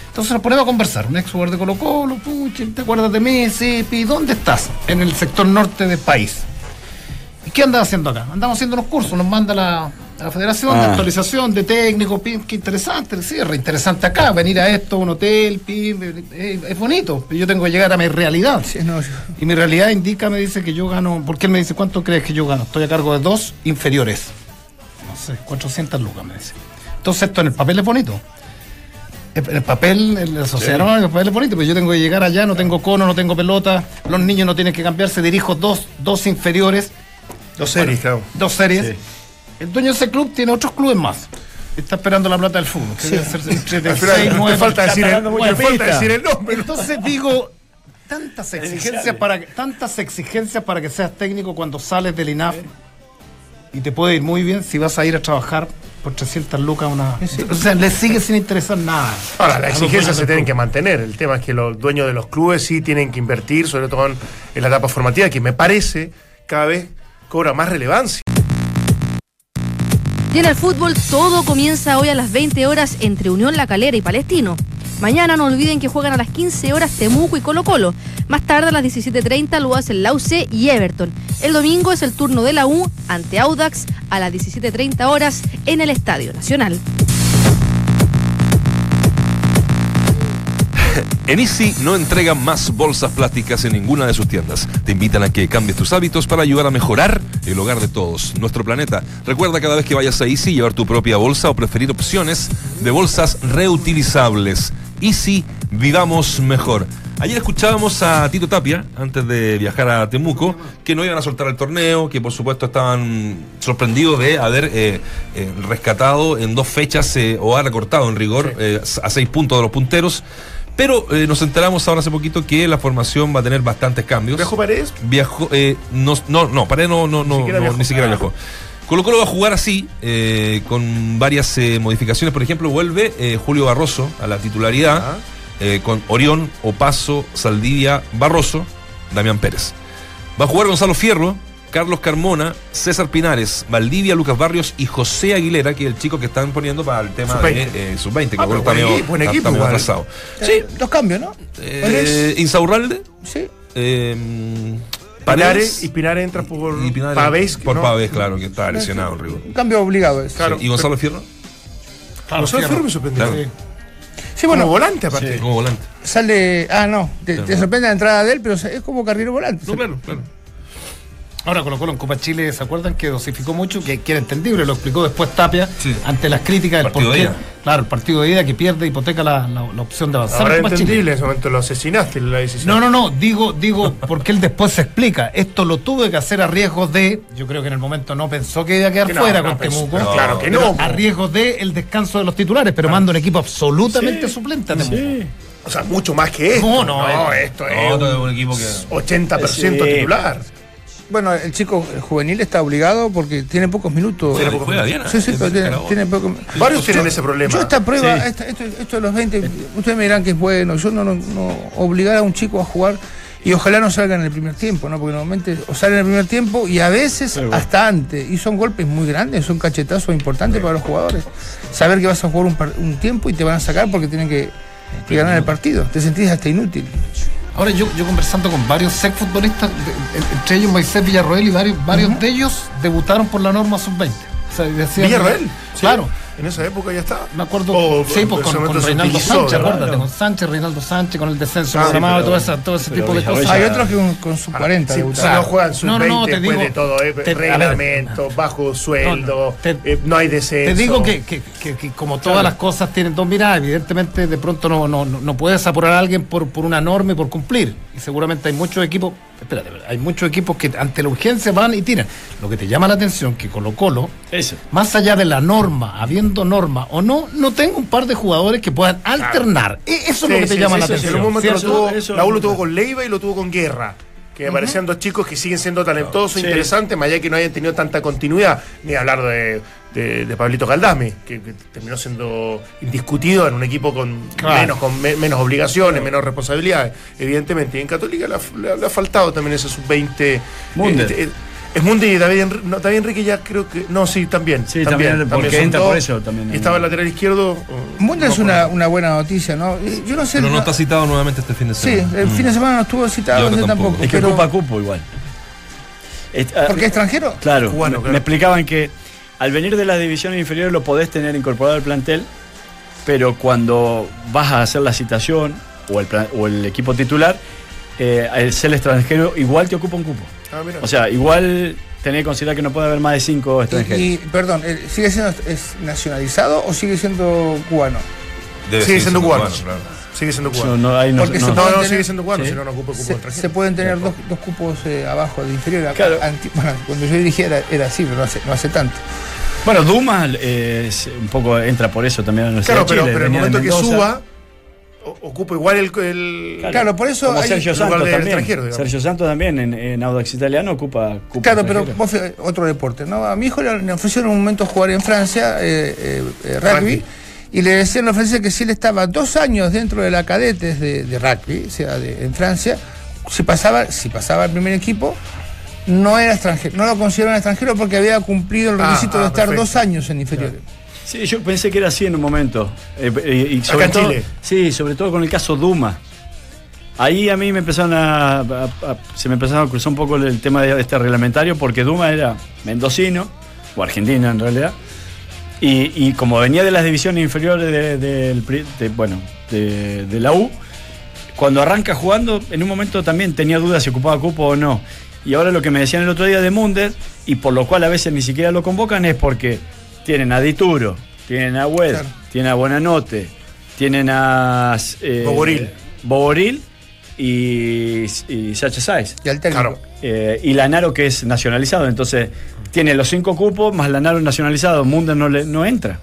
Entonces nos ponemos a conversar, un ex jugador de Colo Colo, pucha, ¿te acuerdas de mí? Sí, Pi, ¿dónde estás? En el sector norte del país. ¿Y qué andas haciendo acá? Andamos haciendo unos cursos, nos manda la, la federación de Ah. actualización de técnico, pim, qué interesante, sí, es re interesante acá, venir a esto, un hotel, pim, eh, es bonito, pero yo tengo que llegar a mi realidad. Sí, no, yo- Y mi realidad indica, me dice que yo gano, porque él me dice, ¿cuánto crees que yo gano? Estoy a cargo de dos inferiores. No sé, 400 lucas, me dice. Entonces esto en el papel es bonito. En el papel, el asociaron, en el papel es bonito, pero yo tengo que llegar allá, no tengo cono, no tengo pelota, los niños no tienen que cambiarse, dirijo dos, dos inferiores, Dos series, claro. dos series. El dueño de ese club tiene otros clubes más. Está esperando la plata del fútbol. entre nueve. falta decir el, falta decir nombre. Entonces digo, tantas exigencias para que, tantas exigencias para que seas técnico cuando sales del INAF y te puede ir muy bien si vas a ir a trabajar por 300 lucas una. O sea, le sigue sin interesar nada. Ahora, las exigencias se tienen que mantener. El tema es que los dueños de los clubes sí tienen que invertir, sobre todo en, en la etapa formativa, que me parece cada vez cobra más relevancia. Y en el fútbol todo comienza hoy a las 20 horas entre Unión La Calera y Palestino. Mañana no olviden que juegan a las 15 horas Temuco y Colo Colo. Más tarde a las 17.30 lo hacen Lauce y Everton. El domingo es el turno de la U ante Audax a las 17.30 horas en el Estadio Nacional. En Easy no entregan más bolsas plásticas en ninguna de sus tiendas. Te invitan a que cambies tus hábitos para ayudar a mejorar el hogar de todos, nuestro planeta. Recuerda cada vez que vayas a Easy llevar tu propia bolsa o preferir opciones de bolsas reutilizables. Easy, vivamos mejor. Ayer escuchábamos a Tito Tapia, antes de viajar a Temuco, que no iban a soltar el torneo, que por supuesto estaban sorprendidos de haber eh, eh, rescatado en dos fechas eh, o ha recortado en rigor a seis puntos de los punteros. Pero eh, nos enteramos ahora hace poquito que la formación va a tener bastantes cambios. ¿Viajó Paredes? Viajó, eh, no, no, no, Paredes no, no, no, Ni siquiera no, viajó. ni siquiera Ah. viajó. Colo Colo va a jugar así, eh, con varias modificaciones. Por ejemplo, vuelve Julio Barroso a la titularidad, Ah. con Orión, Opaso, Saldivia, Barroso, Damián Pérez. Va a jugar Gonzalo Fierro, Carlos Carmona, César Pinares, Valdivia, Lucas Barrios y José Aguilera, que es el chico que están poniendo para el tema Sub-20. de eh, sub-20, que Ah, está buen medio- buen equipo está medio. Sí. Dos cambios, ¿no? Eh, Insaurralde, Sí. eh, Pinares, y Pinares entra por y Pinares- Pavés. Por ¿no? Pavés, claro, que está lesionado, Rigo. Un cambio obligado es. Claro. Sí, ¿Y Gonzalo Fierro? Claro, Gonzalo Fierro. Fierro me sorprendió. Claro. Sí, bueno, Como volante aparte. Como volante. sale. Ah, no. Te, te sorprende la entrada de él, pero es como carrero volante. No, claro, claro. Ahora Colo Colo en Copa Chile, ¿se acuerdan que dosificó mucho? Que, que era entendible, lo explicó después Tapia Sí. ante las críticas del Partido de ida. Claro, el partido de ida que pierde, hipoteca la, la- la opción de avanzar Ahora en Chile. entendible, en ese momento lo asesinaste la decisión. No, no, no, digo, digo, porque él después se explica. Esto lo tuve que hacer a riesgos de. Yo creo que en el momento no pensó que iba a quedar Que no, fuera no con Temuco. claro que no. A riesgos de el descanso de los titulares, pero manda un equipo absolutamente suplente a Temuco. O sea, mucho más que esto. No, no, esto es No, un un equipo que. 80% Sí. titular. Bueno, el chico juvenil está obligado porque tiene pocos minutos. Juega- juega ¿eh? Sí, sí, pero Es tiene, tiene pocos Varios tienen ese problema. Yo esta prueba, Sí. esta- esto, esto de los 20, ustedes me dirán que es bueno. Yo no, no, no obligar a un chico a jugar y ojalá no salga en el primer tiempo, ¿no? Porque normalmente o sale en el primer tiempo y a veces hasta antes. Y son golpes muy grandes, son cachetazos importantes para los jugadores. Saber que vas a jugar un, par- un tiempo y te van a sacar porque tienen que y ganar el partido. Te sentís hasta inútil. Ahora yo, yo conversando con varios sex futbolistas, entre ellos Moisés Villarroel y varios, varios de ellos debutaron por la norma sub-20. O sea, decían- Villarroel. Claro. En esa época ya estaba. Me acuerdo, O, sí, pues con, Reinaldo Sánchez, acuérdate, con Sánchez, Reinaldo Sánchez, con el descenso Ah, sí, programado, pero- todo, ese, todo ese pero tipo de cosas. Hay otros que con, con sus 40 Si, si debutaron. no juegan sus No, no, 20 no, te después digo- de todo, eh, te- a ver, reglamento, bajo sueldo, No, no, te- eh, no hay descenso. Te digo que, que- que- que como todas las cosas tienen dos miradas, evidentemente de pronto no, no, no, no puedes apurar a alguien por, por una norma y por cumplir. Y seguramente hay muchos equipos, espérate, hay muchos equipos que ante la urgencia van y tiran. Lo que te llama la atención que Colo Colo, Eso. más allá de la norma, habiendo norma o no, no tengo un par de jugadores que puedan alternar. E- Eso es Sí, lo que te sí, llama sí, la atención. En un momento Sí, lo eso- tuvo, eso- la U lo tuvo con Leiva y lo tuvo con Guerra. Que me parecían dos chicos que siguen siendo talentosos, Sí. interesantes, más allá que no hayan tenido tanta continuidad. Ni hablar de, de, de Pablito Caldame, que, que terminó siendo indiscutido en un equipo con, Claro. menos, con me- menos obligaciones, menos responsabilidades, evidentemente. Y en Católica le ha, le ha- le ha faltado también ese sub-20. Eh, eh, es Mundi y David, no, David Enrique ya creo que. No, sí, también. Sí, también, porque son entra dos. por eso también. Y estaba el lateral izquierdo. Mundo no es una, una buena noticia, ¿no? Yo no sé. Pero no no- está citado nuevamente este fin de sí, semana. el fin de semana no estuvo citado, ahora no sé tampoco. tampoco. Es que pero- ocupa cupo igual. Ah, ¿Porque es extranjero? Claro, Cubano, me, claro. me explicaban que al venir de las divisiones inferiores lo podés tener incorporado al plantel, pero cuando vas a hacer la citación o el, plan- o el equipo titular, eh, al ser extranjero igual te ocupa un cupo. Ah, mira. O sea, igual tenés que considerar que no puede haber más de cinco extranjeros. Y, y, perdón, eh, ¿sigue siendo es nacionalizado o sigue siendo cubano? Debe sigue siendo cubano. claro. Sigue siendo No, cubano. no, ahí no- Porque no- se No, no, pueden sigue tener- siendo cubano, Sí. si no, no ocupa cupo Se, extranjero. se pueden tener dos, dos cupos eh, abajo de inferior. Claro. anti- bueno, cuando yo dirigía era, era así, pero no hace, no hace tanto. Bueno, Dumas eh, un poco entra por eso también a la Claro, de pero, Chile, pero en el momento que suba, ocupa igual el. el- Claro, por eso hay- Sergio lugar Santos de también. extranjero, digamos. Sergio Santos también en, en Audax Italiano ocupa cupo Claro, pero vos fíjate, otro deporte, ¿no? A mi hijo le, le ofrecieron un momento jugar en Francia eh, eh, eh, rugby, Rugby. y le decían la Francia que si él estaba dos años dentro de la cadetes de, de rugby, o sea, de- en Francia, si pasaba, si pasaba al primer equipo, no era extranjero, no lo consideraban extranjero porque había cumplido el Ah, requisito ah, de estar perfecto. dos años en inferiores. Sí, yo pensé que era así en un momento. Eh, eh, y sobre en todo, Chile. Sí, sobre todo con el caso Duma. Ahí a mí me empezaron a, a- a- se me empezaron a cruzar un poco el tema de este reglamentario porque Duma era mendocino, o argentino en realidad, y, y como venía de las divisiones inferiores de, del pri- de- bueno, de, de la U, cuando arranca jugando, en un momento también tenía dudas si ocupaba cupo o no. Y ahora lo que me decían el otro día de Munder, y por lo cual a veces ni siquiera lo convocan, es porque tienen a Dituro, tienen a Wed, Claro. tienen a Buenanote, tienen a eh, Boboril. Boboril y, y Sacha Saiz. Y al técnico. Claro. Eh, y Lanaro que es nacionalizado, entonces tiene los cinco cupos más Lanaro nacionalizado, Munder no, le, no entra.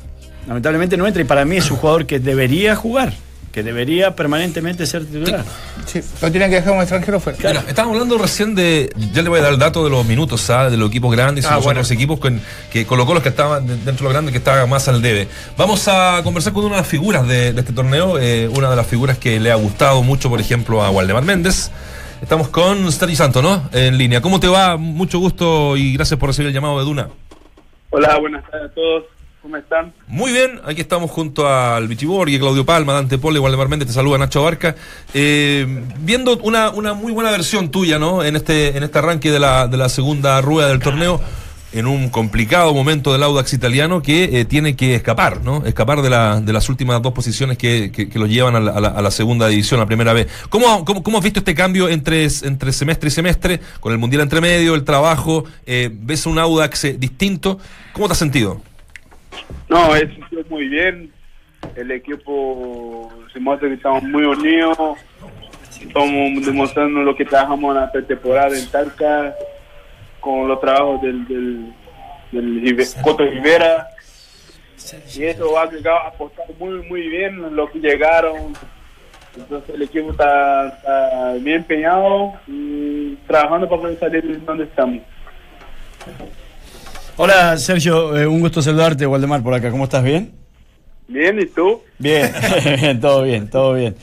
Lamentablemente no entra y para mí es un jugador que debería jugar, que debería permanentemente ser titular. Sí, lo tienen que dejar un extranjero fuera. Mira, estábamos hablando recién de. Ya le voy a dar el dato de los minutos, ¿sabes? De los equipos grandes y Ah, los bueno. otros equipos con, que colocó los que estaban de- dentro de los grandes que estaban más al debe. Vamos a conversar con una de las figuras de, de este torneo, eh, una de las figuras que le ha gustado mucho, por ejemplo, a Waldemar Méndez. Estamos con Sergio Santo, ¿no? En línea. ¿Cómo te va? Mucho gusto y gracias por recibir el llamado de Duna. Hola, buenas tardes a todos. ¿Cómo están? Muy bien, aquí estamos junto al Bichiborghi, Claudio Palma, Dante Pole, Waldemar Méndez, te saluda Nacho Barca. Eh, viendo una, una muy buena versión tuya, ¿no? En este, en este arranque de la, de la segunda rueda del torneo, en un complicado momento del Audax italiano que eh, tiene que escapar, ¿no? Escapar de, la, de las últimas dos posiciones que, que, que lo llevan a la, a la- la segunda división, a primera vez. ¿Cómo, cómo, cómo has visto este cambio entre, entre semestre y semestre, con el Mundial entre medio, el trabajo? Eh, ¿Ves un Audax distinto? ¿Cómo te has sentido? No, he sentido muy bien. El equipo se muestra que estamos muy unidos. Estamos demostrando lo que trabajamos en la pretemporada en Talca, con los trabajos del, Coto Rivera. Y eso ha llegado a apostar muy, muy bien lo que llegaron. Entonces el equipo está, está bien empeñado y trabajando para poder salir de donde estamos. Hola Sergio, eh, un gusto saludarte, Waldemar, por acá. ¿Cómo estás? ¿Bien? Bien, ¿y tú? Bien, bien, todo bien, todo bien.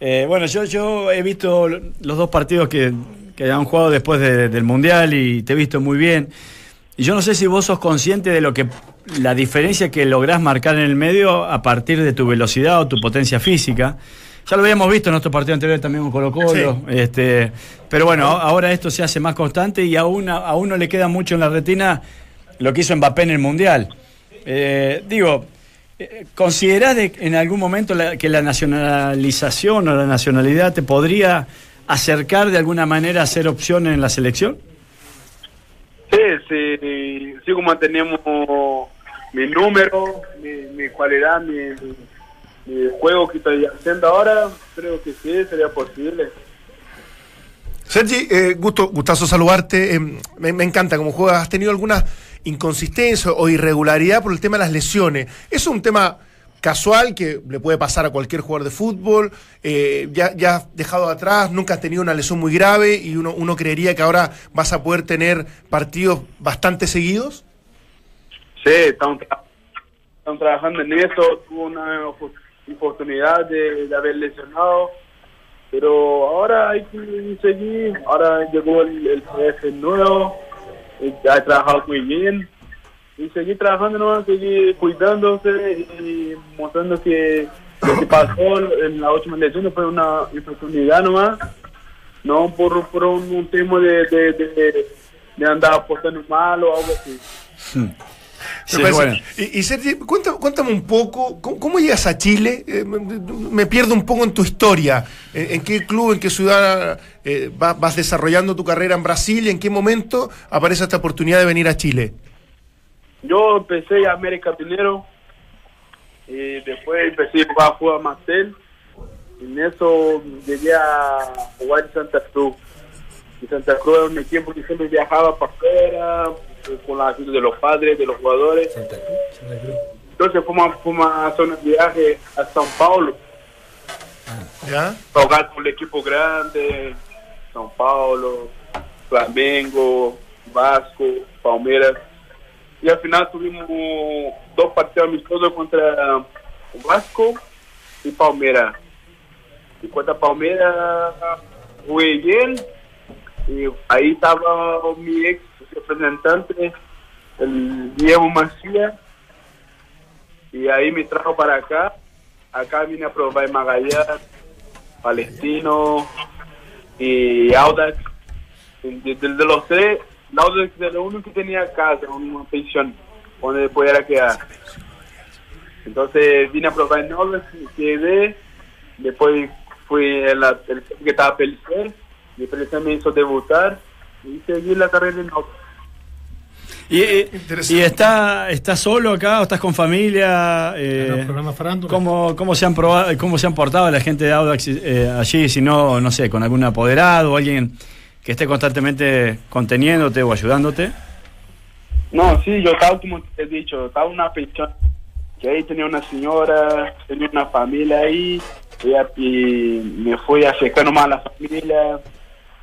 Eh, bueno, yo, yo he visto lo- los dos partidos que, que han jugado después de- del Mundial y te he visto muy bien. Y yo no sé si vos sos consciente de lo que la diferencia que lográs marcar en el medio a partir de tu velocidad o tu potencia física. Ya lo habíamos visto en nuestro partido anterior también con Colo Colo. Este, pero bueno, ahora esto se hace más constante y a, una, a uno le queda mucho en la retina lo que hizo Mbappé en el Mundial. Eh, digo, eh, ¿considerás de- en algún momento la- que la nacionalización o la nacionalidad te podría acercar de alguna manera a ser opción en la selección? Sí, sí, sigo manteniendo mi número, mi, mi cualidad, mi, mi- mi juego que estoy haciendo ahora, creo que sí, sería posible. Sergi, eh, gusto, gustazo saludarte. Eh, me, encanta cómo juegas. ¿Has tenido alguna inconsistencia o irregularidad por el tema de las lesiones? ¿Es un tema casual que le puede pasar a cualquier jugador de fútbol? Eh, ya, ya has dejado atrás, nunca has tenido una lesión muy grave y uno, uno creería que ahora vas a poder tener partidos bastante seguidos. Sí, estamos, tra- estamos trabajando en eso. Tuve una opor- oportunidad de haber lesionado, pero ahora hay que seguir. Ahora llegó el, el jefe nuevo, ha trabajado muy bien. Y seguir trabajando, ¿no? seguir cuidándose y mostrando que lo que pasó en la última lesión fue una oportunidad nomás, no por, por un, tema de, de, de, andar apostando mal o algo así. Sí, bueno. Y, y Sergi, cuéntame, cuéntame un poco, ¿cómo, cómo llegas a Chile? Eh, me, me pierdo un poco en tu historia. ¿En, en qué club, en qué ciudad eh, va- vas desarrollando tu carrera en Brasil y en qué momento aparece esta oportunidad de venir a Chile? Yo empecé a América primero y después empecé a jugar, jugar a Marcel. En eso llegué a jugar en Santa Cruz. Y Santa Cruz era un equipo que siempre viajaba para afuera eh, con la ayuda de los padres, de los jugadores. Entonces fuimos, fuimos a hacer un viaje a São Paulo ¿Ya? para jugar con el equipo grande, São Paulo, Flamengo, Vasco, Palmeiras. Y al final tuvimos dos partidos amistosos contra Vasco y Palmeiras. Y contra Palmeiras jugué bien. Y ahí estaba mi ex representante, el Diego Macías. Y ahí me trajo para acá. Acá vine a probar Magallanes, Palestino y Audax. De, los tres, Audax era único que tenía casa, una pensión donde pudiera quedar. Entonces vine a probar en Audax, quedé. Después fui el, el que estaba Pelicer. Y Pelicer me hizo debutar y seguí la carrera en Audax. ¿Y, y- está, está solo acá o estás con familia? Eh. ¿cómo, cómo, se han probado, ¿Cómo se han portado la gente de Audax eh, allí? Si no, no sé, con algún apoderado o alguien que esté constantemente conteniéndote o ayudándote. No, sí, yo estaba, como te he dicho, estaba una pensión. Que ahí tenía una señora, tenía una familia ahí. Y, me fui acercando más a la familia.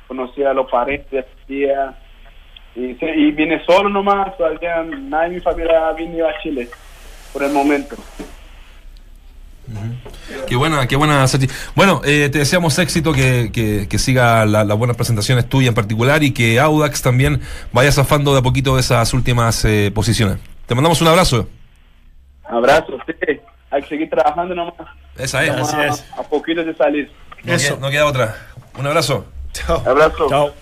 Conocí a los la tía. Y, se- y vine solo nomás. Todavía nadie de mi familia ha venido a Chile por el momento. Qué buena, qué buena, Sergi. Bueno, eh, te deseamos éxito, que, que, que siga la- las buenas presentaciones tuyas en particular y que Audax también vaya zafando de a poquito de esas últimas eh, posiciones. Te mandamos un abrazo. Abrazo, sí. Hay que seguir trabajando nomás. Esa es. Así a- es. A, poquito de salir. No, queda, no queda otra. Un abrazo. Abrazo. Chao.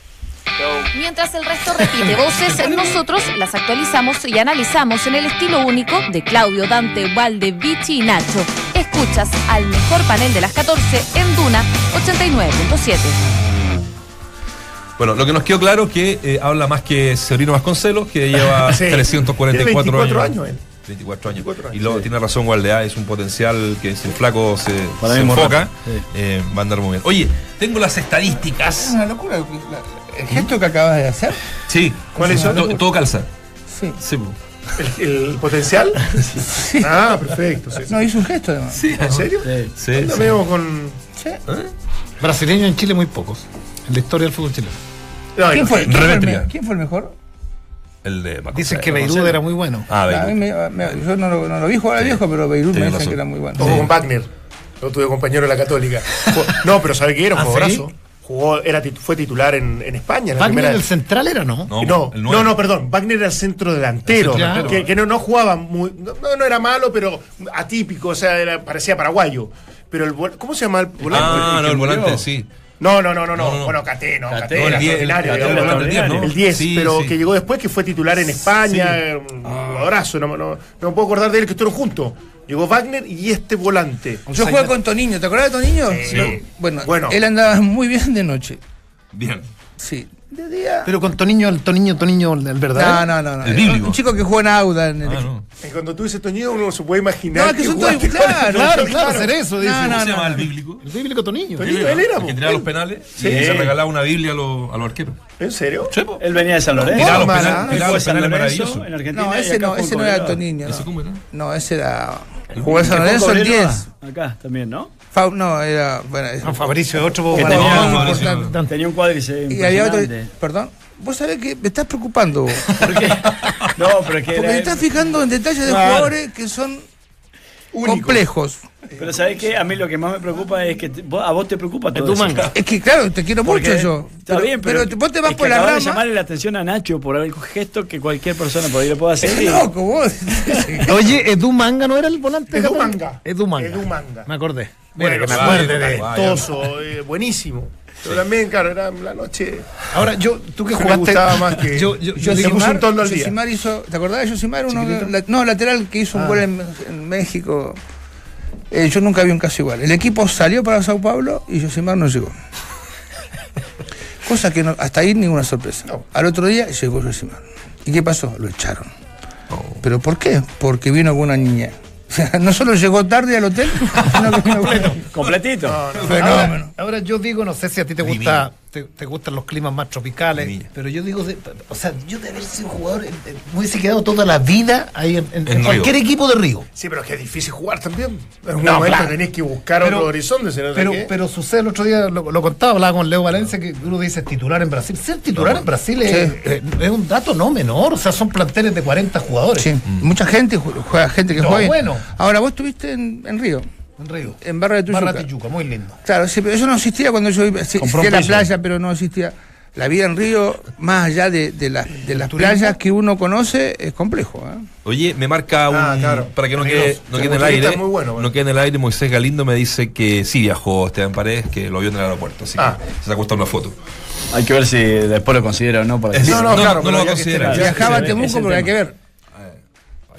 Mientras el resto repite voces, nosotros las actualizamos y analizamos en el estilo único de Claudio, Dante, Valde, Vichy y Nacho. Escuchas al mejor panel de las 14 en Duna 89.7. Bueno, lo que nos quedó claro es que eh, habla más que Severino Vasconcelos, que lleva Sí. 344 Tiene 24 años. años él. 24 años. 24 años, y luego sí. tiene razón Gualdea, es un potencial que si el flaco se, se enfoca, sí. eh, va a andar muy bien. Oye, tengo las Es estadísticas. una locura. la- El gesto que acabas de hacer. Sí. ¿Cuáles son? To- Todo calza. Sí. Sí. ¿El, el potencial? Ah, perfecto. sí. No, hizo un gesto además. Sí, ¿En serio? Sí, ¿Dónde sí. vemos con.? Sí. Brasileños en Chile muy pocos. En la historia del fútbol chileno. No, ¿Quién, fue, quién, fue el, quién fue el mejor? El de Vasconcelos. Dicen que Beirut era muy bueno. Ah, A mí Beirut. me- me- yo no lo, no lo vi jugar al Sí. viejo, pero Beirut me dicen razón. que era muy bueno. Ojo con Wagner. Yo tuve compañero de la Católica. No, pero ¿sabe qué era? Un ¿Ah, sí? Jugó, era, fue titular en, en España. En la Wagner primera- el central era, ¿no? No, No, el no, no, perdón. Wagner era el centro delantero. El centro delantero. Que, que no, no jugaba muy. No, no era malo, pero atípico. O sea, era- parecía paraguayo. pero el vol- ¿cómo se llama el volante? Ah, no, que el murió. volante, sí. No, no, no, no, no. No, no, no. Bueno, Caté, no, Caté, Caté, el era diez, el- extraordinario, el- digamos, el 10, ¿no? El 10, Sí, pero sí. que llegó después, que fue titular en España, un jugadorazo, no, no, no me puedo acordar de él, que estuvieron juntos. Llegó Wagner y este volante. Yo jugué con Toniño, ¿te acordás de Toniño? Sí. No, Bueno, Bueno. él andaba muy bien de noche. Bien. Sí. De día. Pero con Toniño, el Toniño, Toniño, el No, verdadero. no, no. no. El bíblico. Un chico que juega en Auda. En el Ah, no. Y cuando tú dices Toñido, uno se puede imaginar. No, es que son todos. Claro, Claro, claro, hacer eso, dice. No, ¿Cómo no, se llama no. el bíblico? El bíblico Toniño. Toniño, él era, El que tiraba los penales y se regalaba una Biblia a los, a los arqueros. ¿En serio? Sí, po. Él venía de San Lorenzo. Tiraba los penales, Él tiraba los penales maravillosos. en Argentina. No, ese no, ese no era. Toniño. ¿Ese No, cómo era? no ese era. Jugó en San en Lorenzo el Cobreloa, 10. Acá también, ¿no? Fau- no, era. Bueno, es- Ah, Fabricio, otro Que tenía- un cuádrice Y había otro. Perdón. Vos sabés que me estás preocupando. ¿Por qué? No, pero es que Porque era- te estás fijando en detalles de Claro. jugadores que son complejos. Pero ¿sabés qué? A mí lo que más me preocupa es que te- vos- a vos te preocupa todo tu eso. manga. Es que claro, te quiero Porque- mucho yo. Está bien, pero, vos te vas es por que la rama. de llamarle la atención a Nacho por algún gesto que cualquier persona podría puede hacer. Es y- loco, vos. Oye, Edu Manga no era el volante. Edu? Manga. Edu Manga. Edu Manga. Me acordé. Bueno, Mira, que me acuerde de. Toso, eh, buenísimo. Pero también, claro, era la noche. Ahora, yo, tú que Me jugaste. gustaba más que- Yo, yo, yo puso un al día. Yosimar hizo, ¿te acordás de Yosimar? Uno, la- no, lateral que Ah. hizo un gol en, en México. Eh, yo nunca vi un caso igual. El equipo salió para Sao Paulo y Yosimar no llegó. Cosa que no- hasta ahí ninguna sorpresa. Al otro día llegó Yosimar. ¿Y qué pasó? Lo echaron. Oh. ¿Pero por qué? Porque vino con una niña. O sea, no solo llegó tarde al hotel, sino que Completito. Fenómeno. Ahora, ahora yo digo, no sé si a ti te gusta, te, te gustan los climas más tropicales, pero yo digo, de- o sea, yo de haber sido jugador, me hubiese quedado toda la vida ahí en, en- En en cualquier Río. equipo de Río. Sí, pero es que es difícil jugar también. En un No, momento claro. tenés que buscar Pero- otro horizonte. si no sé Pero, qué. pero sucede el otro día, lo, lo contaba, hablaba con Leo Valencia, que uno dice titular en Brasil. Ser titular en Brasil es, eh, es un dato no menor, o sea, son planteles de 40 jugadores Sí, mucha gente ju- juega, gente que No, juega. bueno. Ahora, vos estuviste en, en Río, en Río. en Barra de Tuyuca. Barra Tijuca, muy lindo. Claro, sí, pero eso no existía cuando yo iba. Existía un la playa, pero no existía. La vida en Río, más allá de, de, las- de las turismo? playas que uno conoce, es complejo. ¿eh? Oye, me marca un. Ah, claro. Para que no Peligroso. quede, no quede en el aire. muy bueno, bueno. No quede en el aire. Moisés Galindo me dice que sí viajó Esteban Paredes, que lo vio en el aeropuerto. Así Ah. que se sacó hasta una foto. Hay que ver si después lo considera o no. Para No, no, no, claro, no lo a el viaje, Viajaba a Temuco porque hay que ver.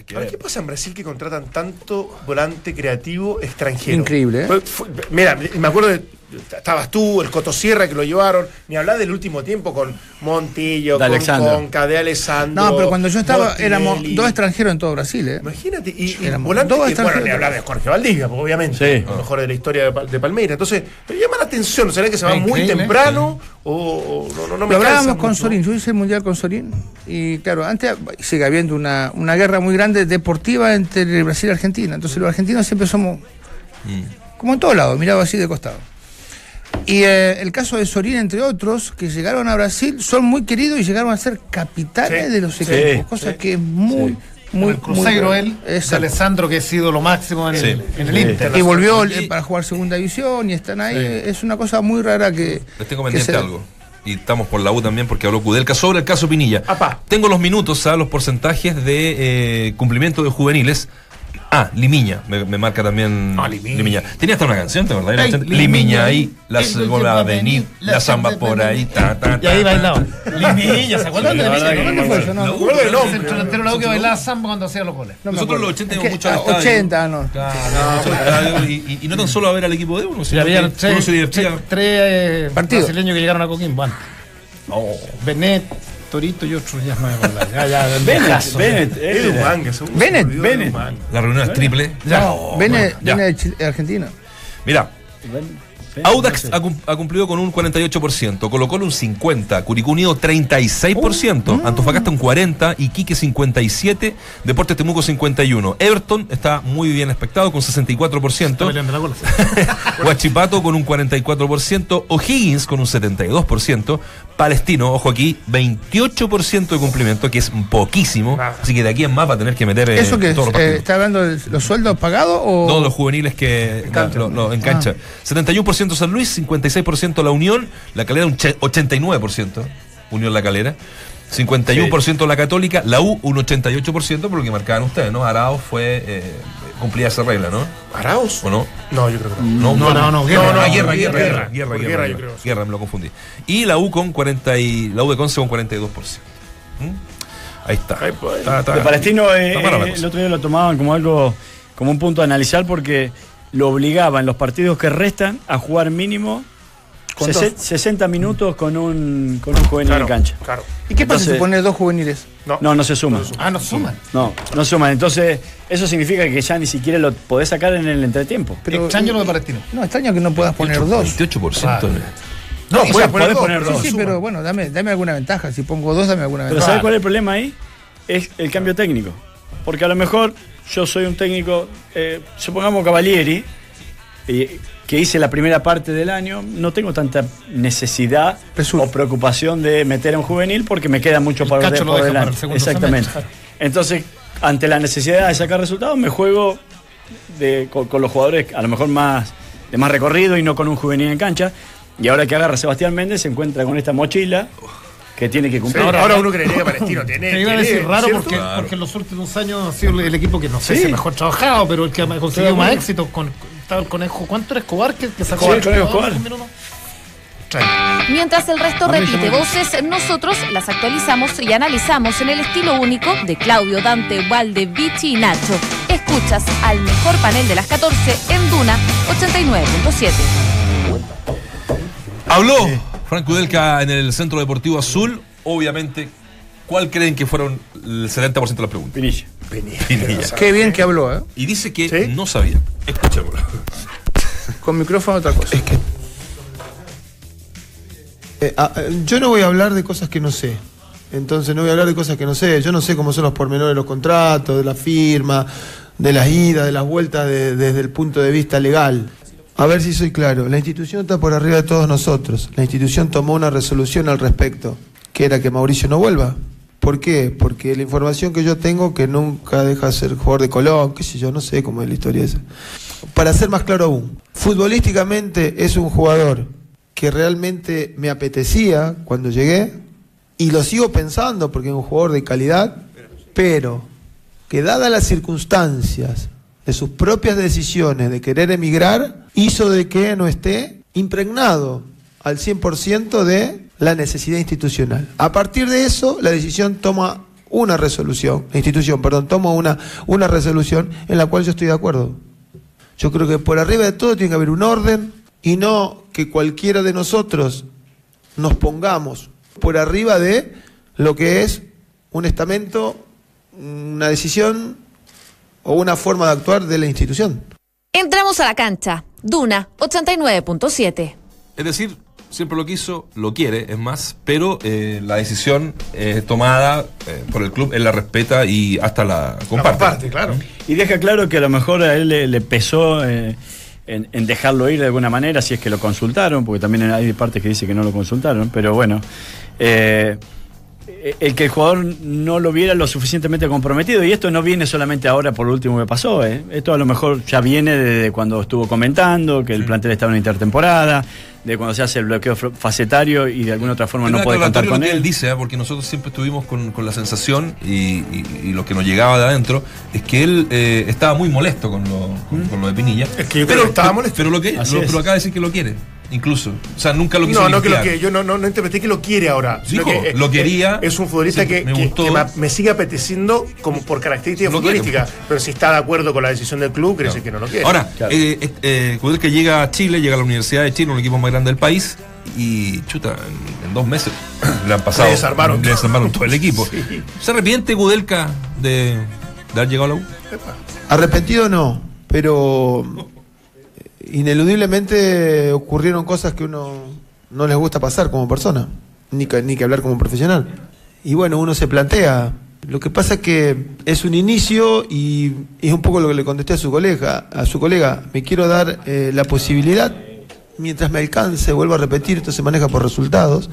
Ahora, ver. ¿qué pasa en Brasil que contratan tanto volante creativo extranjero? Increíble, ¿eh? Mira, me acuerdo de. Estabas tú, el Cotosierra que lo llevaron, ni hablar del último tiempo con Montillo, De con. Conca, de Alessandro. No, pero cuando yo estaba, éramos dos extranjeros en todo Brasil. ¿eh? Imagínate, y, y volante dos que, bueno, extranjeros. ni hablar de Jorge Valdivia, obviamente, Sí. lo mejor de la historia de, Pal- de Palmeiras. Entonces, pero llama la atención, ¿será que se va Es muy increíble. temprano? O, o no, no, no me Lo hablábamos con mucho. Sorín, yo hice el mundial con Sorín. Y claro, antes sigue habiendo una, una guerra muy grande deportiva entre Brasil y Argentina. Entonces los argentinos siempre somos, como en todos lados, mirado así de costado. Y eh, el caso de Sorín, entre otros, que llegaron a Brasil, son muy queridos y llegaron a ser capitanes Sí, de los sí, equipos, cosa que es muy, muy, el Cruzeiro, muy- él, de. Alessandro, que ha sido lo máximo en, Sí. el, en el Sí. Inter. Y volvió Y- eh, para jugar segunda división y están ahí. Sí. Es una cosa muy rara que. Les tengo pendiente algo. Y estamos por la U también porque habló Kudelka sobre el caso Pinilla. Apá. Tengo los minutos, ¿sabes? los porcentajes de eh, cumplimiento de juveniles. Ah, Limiña, me, me marca también Ah, Limiña. Tenía hasta una canción, ¿te acordás? Bastante- Limiña, Limiña ahí, la el vuelve a venir, la samba por ahí. ta, ta, Y ahí ta, ta. bailaban. Limilla, ¿se acuerdan de ¿Dónde no fue me eso? No, acuerdo del pero- nombre. U que bailaba samba cuando hacía los goles. No Nosotros los 80 Es íbamos mucho al estadio. 80, no. Claro, y, no tan solo a ver al equipo de uno, sino había que tres, uno se divertía. tres- eh, Partidos. brasileños que llegaron a Coquimbo antes. Benet, Torito y otros, ya no me acuerdo. Ya, ya, Bennett. Bennett, Bennett, Bennett. La reunión es triple. No, bueno, ya. viene de Argentina. Mira, Bennett, Audax no ha, cum- ha cumplido con un 48%, Colo Colo un 50%, Curicó Unido 36%, Antofagasta un 40% Iquique 57%, Deportes Temuco 51%, Everton está muy bien expectado con Está 64%, peleando la cola. Huachipato con un 44%, O'Higgins con un 72%, Palestino, ojo aquí, 28% de cumplimiento, que es poquísimo, Ah. así que de aquí en más va a tener que meter eh, ¿Eso que todos los eh, partidos. está hablando de los sueldos pagados o.? Todos los juveniles que la- lo, lo- en cancha. 71% San Luis, 56% La Unión, La Calera un che- 89%, Unión La Calera. 51% La Católica, la U un 88%, por lo que marcaban ustedes, ¿no? Arao fue, eh, cumplía esa regla, ¿no? ¿Araos? ¿O no? No, yo creo que no. No, No, no, no, guerra. No, no, guerra, guerra, guerra, guerra, guerra, guerra, guerra, yo creo. guerra, me lo confundí. Y la U con 40 y la U de Conce con 42%. ¿Mm? Ahí está. Ahí, pues. Está- está- De Palestino eh, eh, el otro día lo tomaban como algo, como un punto a analizar porque lo obligaba en los partidos que restan a jugar mínimo Con sese- dos. 60 minutos con un, con un juvenil Claro, en cancha. claro. ¿Y qué pasa si pones dos juveniles? No, no se suman. Ah, no suman. No, no suman. Entonces, eso significa que ya ni siquiera lo podés sacar en el entretiempo. Pero, Extraño lo de Palestino. No, extraño que no puedas poner dos. 28%. Claro. No, O sea, puedes podés poner dos. poner pero dos. Sí, pero bueno, dame, dame alguna ventaja. Si pongo dos, dame alguna Pero ventaja. ¿sabes cuál es el problema ahí? Es el cambio técnico. Porque a lo mejor yo soy un técnico, eh, supongamos Cavalieri, eh, que hice la primera parte del año, no tengo tanta necesidad Resulta. o preocupación de meter a un juvenil porque me queda mucho El Cacho de- lo por deja para delante. el segundo Exactamente. semestre. Entonces, ante la necesidad de sacar resultados, me juego de- con, con los jugadores a lo mejor más de más recorrido y no con un juvenil en cancha. Y ahora que agarra Sebastián Méndez se encuentra con esta mochila que tiene que Sí, cumplir. ahora, ahora uno creería que Palestino tiene. Te iba a tiene, decir raro ¿cierto? porque, Claro. porque en los últimos años ha sido el equipo que no sé Sí. si mejor trabajado, pero el que ha conseguido más éxito con estaba el conejo. ¿Cuánto era Escobar que, que sacó Sí, ocho Conejo jugadores Escobar. Mientras el resto repite voces, nosotros las actualizamos y analizamos en el estilo único de Claudio, Dante, Valde, Vichy y Nacho. Escuchas al mejor panel de las 14 en Duna 89.7. Habló Frank Kudelka en el Centro Deportivo Azul. Obviamente, ¿cuál creen que fueron el 70% de las preguntas? Pinilla. Pinilla. Qué bien que habló, ¿eh? Y dice que ¿Sí? no sabía. Escuchémoslo. Con micrófono otra cosa. Eh, ah, eh, yo no voy a hablar de cosas que no sé. Entonces no voy a hablar de cosas que no sé. Yo no sé cómo son los pormenores de los contratos, de la firma, de las idas, de las vueltas de- desde el punto de vista legal. A ver si soy claro. La institución está por arriba de todos nosotros. La institución tomó una resolución al respecto, que era que Mauricio no vuelva. ¿Por qué? Porque la información que yo tengo, que nunca deja de ser jugador de Colón, qué sé yo, no sé cómo es la historia esa. Para ser más claro aún, futbolísticamente es un jugador que realmente me apetecía cuando llegué y lo sigo pensando porque es un jugador de calidad, pero que dadas las circunstancias de sus propias decisiones de querer emigrar, hizo de que no esté impregnado al 100% de la necesidad institucional. A partir de eso, la decisión toma una resolución, la institución, perdón, toma una, una resolución en la cual yo estoy de acuerdo. Yo creo que por arriba de todo tiene que haber un orden y no que cualquiera de nosotros nos pongamos por arriba de lo que es un estamento, una decisión o una forma de actuar de la institución. Entramos a la cancha. Duna 89.7. Es decir, siempre lo quiso, lo quiere, es más, pero eh, la decisión eh, tomada eh, por el club, él la respeta y hasta la La comparte. comparte, claro. Y deja claro que a lo mejor a él le, le pesó eh, en, en dejarlo ir de alguna manera, si es que lo consultaron, porque también hay partes que dice que no lo consultaron, pero bueno, eh, el que el jugador no lo viera lo suficientemente comprometido, y esto no viene solamente ahora por lo último que pasó, eh. esto a lo mejor ya viene desde cuando estuvo comentando que el plantel estaba en intertemporada, de cuando se hace el bloqueo facetario y de alguna otra forma no puede contar con lo que él. él dice, ¿eh? porque nosotros siempre estuvimos con, con la sensación y, y- y lo que nos llegaba de adentro es que él eh, estaba muy molesto con lo, con, con lo de Pinilla. Es que yo creo que estaba molesto. Pero, lo que, lo- es. pero acaba de decir que lo quiere, incluso. O sea, nunca lo quiso No, no que lo que yo no, no, no interpreté que lo quiere ahora. que, eh, lo quería, Es un futbolista que, me que- gustó. que me, me sigue apeteciendo como por características futbolísticas. Pero si está de acuerdo con la decisión del club, quiere decir que no lo quiere. Ahora, eh, eh, eh, Kudelka llega a Chile, llega a la Universidad de Chile, un equipo más grande del país, y chuta, en, en dos meses le han pasado. Le desarmaron le todo. desarmaron todo el equipo. Sí. ¿Se arrepiente Kudelka de, de haber llegado a la U? Arrepentido no, pero ineludiblemente ocurrieron cosas que uno no les gusta pasar como persona, ni que, ni que hablar como profesional. Y bueno, uno se plantea. Lo que pasa es que es un inicio y, es un poco lo que le contesté a su colega. A su colega, me quiero dar eh, la posibilidad, mientras me alcance, vuelvo a repetir, esto se maneja por resultados,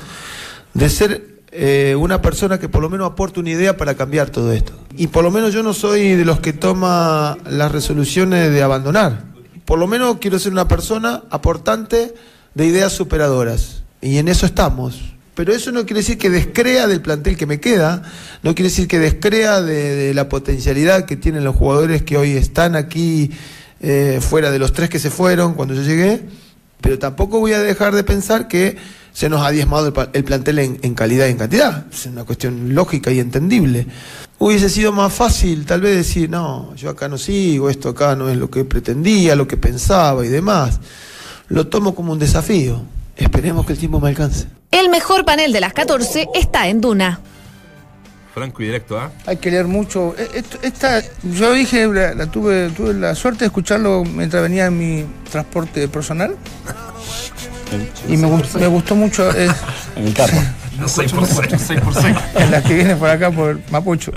de ser eh, una persona que por lo menos aporte una idea para cambiar todo esto. Y por lo menos yo no soy de los que toma las resoluciones de abandonar. Por lo menos quiero ser una persona aportante de ideas superadoras. Y en eso estamos. pero eso no quiere decir que descrea del plantel que me queda, no quiere decir que descrea de, la potencialidad que tienen los jugadores que hoy están aquí eh, fuera de los tres que se fueron cuando yo llegué, pero tampoco voy a dejar de pensar que se nos ha diezmado el plantel en, en calidad y en cantidad. Es una cuestión lógica y entendible. Hubiese sido más fácil tal vez decir, no, yo acá no sigo, esto acá no es lo que pretendía, lo que pensaba y demás. Lo tomo como un desafío. Esperemos que el tiempo me alcance. El mejor panel de las 14 está en Duna. Franco y directo, ¿ah? Hay que leer mucho. E- Esta, yo dije, la, la tuve, tuve la suerte de escucharlo mientras venía en mi transporte personal. Y me, gustó, me gustó mucho. En el carro. 6%. en las que viene por acá por Mapocho.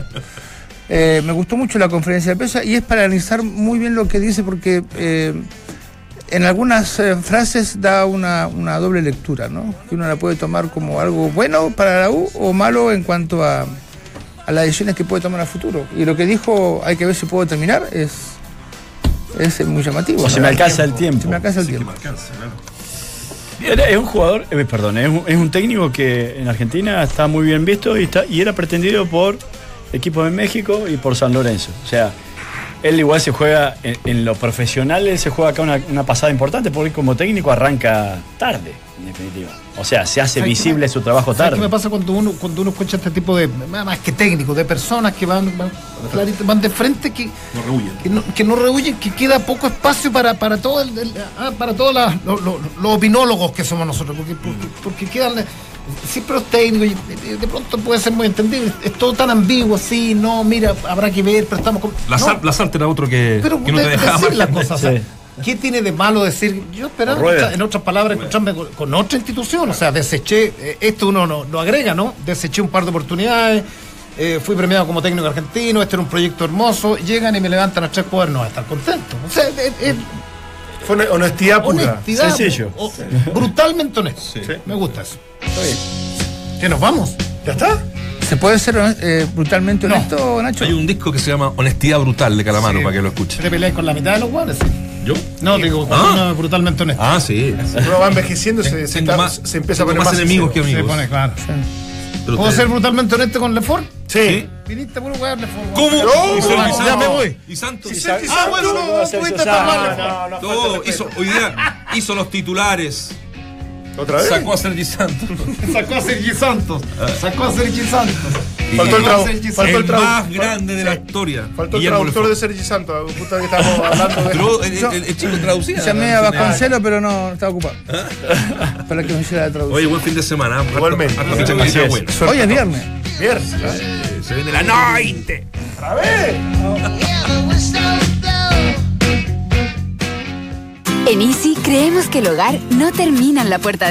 Eh, me gustó mucho la conferencia de prensa y es para analizar muy bien lo que dice porque eh, en algunas eh, frases da una, una doble lectura, ¿no? Que uno la puede tomar como algo bueno para la U o malo en cuanto a, a las decisiones que puede tomar a futuro. Y lo que dijo, hay que ver si puedo terminar, es, es muy llamativo. O ¿no? se me alcanza el tiempo. Se me alcanza el tiempo. Es un jugador, eh, perdón, es un, es un técnico que en Argentina está muy bien visto y, está, y era pretendido por equipos de México y por San Lorenzo. O sea, él igual se juega, en, en lo profesional, se juega acá una pasada importante porque como técnico arranca tarde, en definitiva. O sea, se hace ¿Sabes qué visible me- su trabajo ¿Sabes tarde. qué me pasa cuando uno, cuando uno escucha este tipo de, más que técnicos, de personas que van, van, clarito, van de frente, que No rehuyen. que no, que no rehuyen, que queda poco espacio para, para todo el, el- ah, para todos lo- lo- los opinólogos que somos nosotros, porque, porque, porque quedan eh, siempre los técnicos, y de, de pronto puede ser muy entendible, es todo tan ambiguo, sí, no, mira, habrá que ver, pero estamos con. La, no, sal, la Salta era otro que, pero que no te de- dejaba decir las cosas, o sea, Sí. ¿Qué tiene de malo decir? Yo esperaba, en otras palabras, escucharme con, con otra institución. O sea, deseché, eh, esto uno no, lo agrega, ¿no? Deseché un par de oportunidades, eh, fui premiado como técnico argentino, este era un proyecto hermoso. Llegan y me levantan a tres cuadernos a estar contento. O sea, es, es Fue una honestidad pura. honestidad. Sencillo. o- brutalmente honesto. Me gusta eso. Está bien. ¿Que nos vamos? ¿Ya está? ¿Se puede ser eh, brutalmente No. honesto, Nacho? Hay un disco que se llama Honestidad Brutal de Calamaro Sí. para que lo escuche. ¿Te peleas con la mitad de los guanes? ¿Yo? No, digo, Ah. brutalmente honesto. Ah, sí. Uno va envejeciendo, se, se, está- más- se empieza a poner más más enemigos sincero. que Se amigos. pone claro. Pero ¿Puedo ser brutalmente honesto con Lefort? Sí. Viniste puro weón, Lefort. ¿Cómo? No, Hizo ya me voy. ¿Y Santos? Ah, bueno, no, no, pudiste mal, Lefort. Todo, hizo, hoy día hizo los titulares. ¿Otra vez? Sacó a Sergi Santos. Sacó a Sergi Santos. Sacó a Sergi Santos. Faltó el, Sergi faltó el el más grande de la historia. Faltó el Guillermo traductor de. Sergi Santos, justo que estábamos hablando de. El, el- el chico traducía. Llamé a. Vasconcelos, pero no estaba ocupado. Para que me hiciera la traducción. Oye, buen fin de semana. Igualmente. Hoy es viernes. Viernes. Se viene la noite. ¿Otra vez? En Easy creemos que el hogar no termina en la puerta de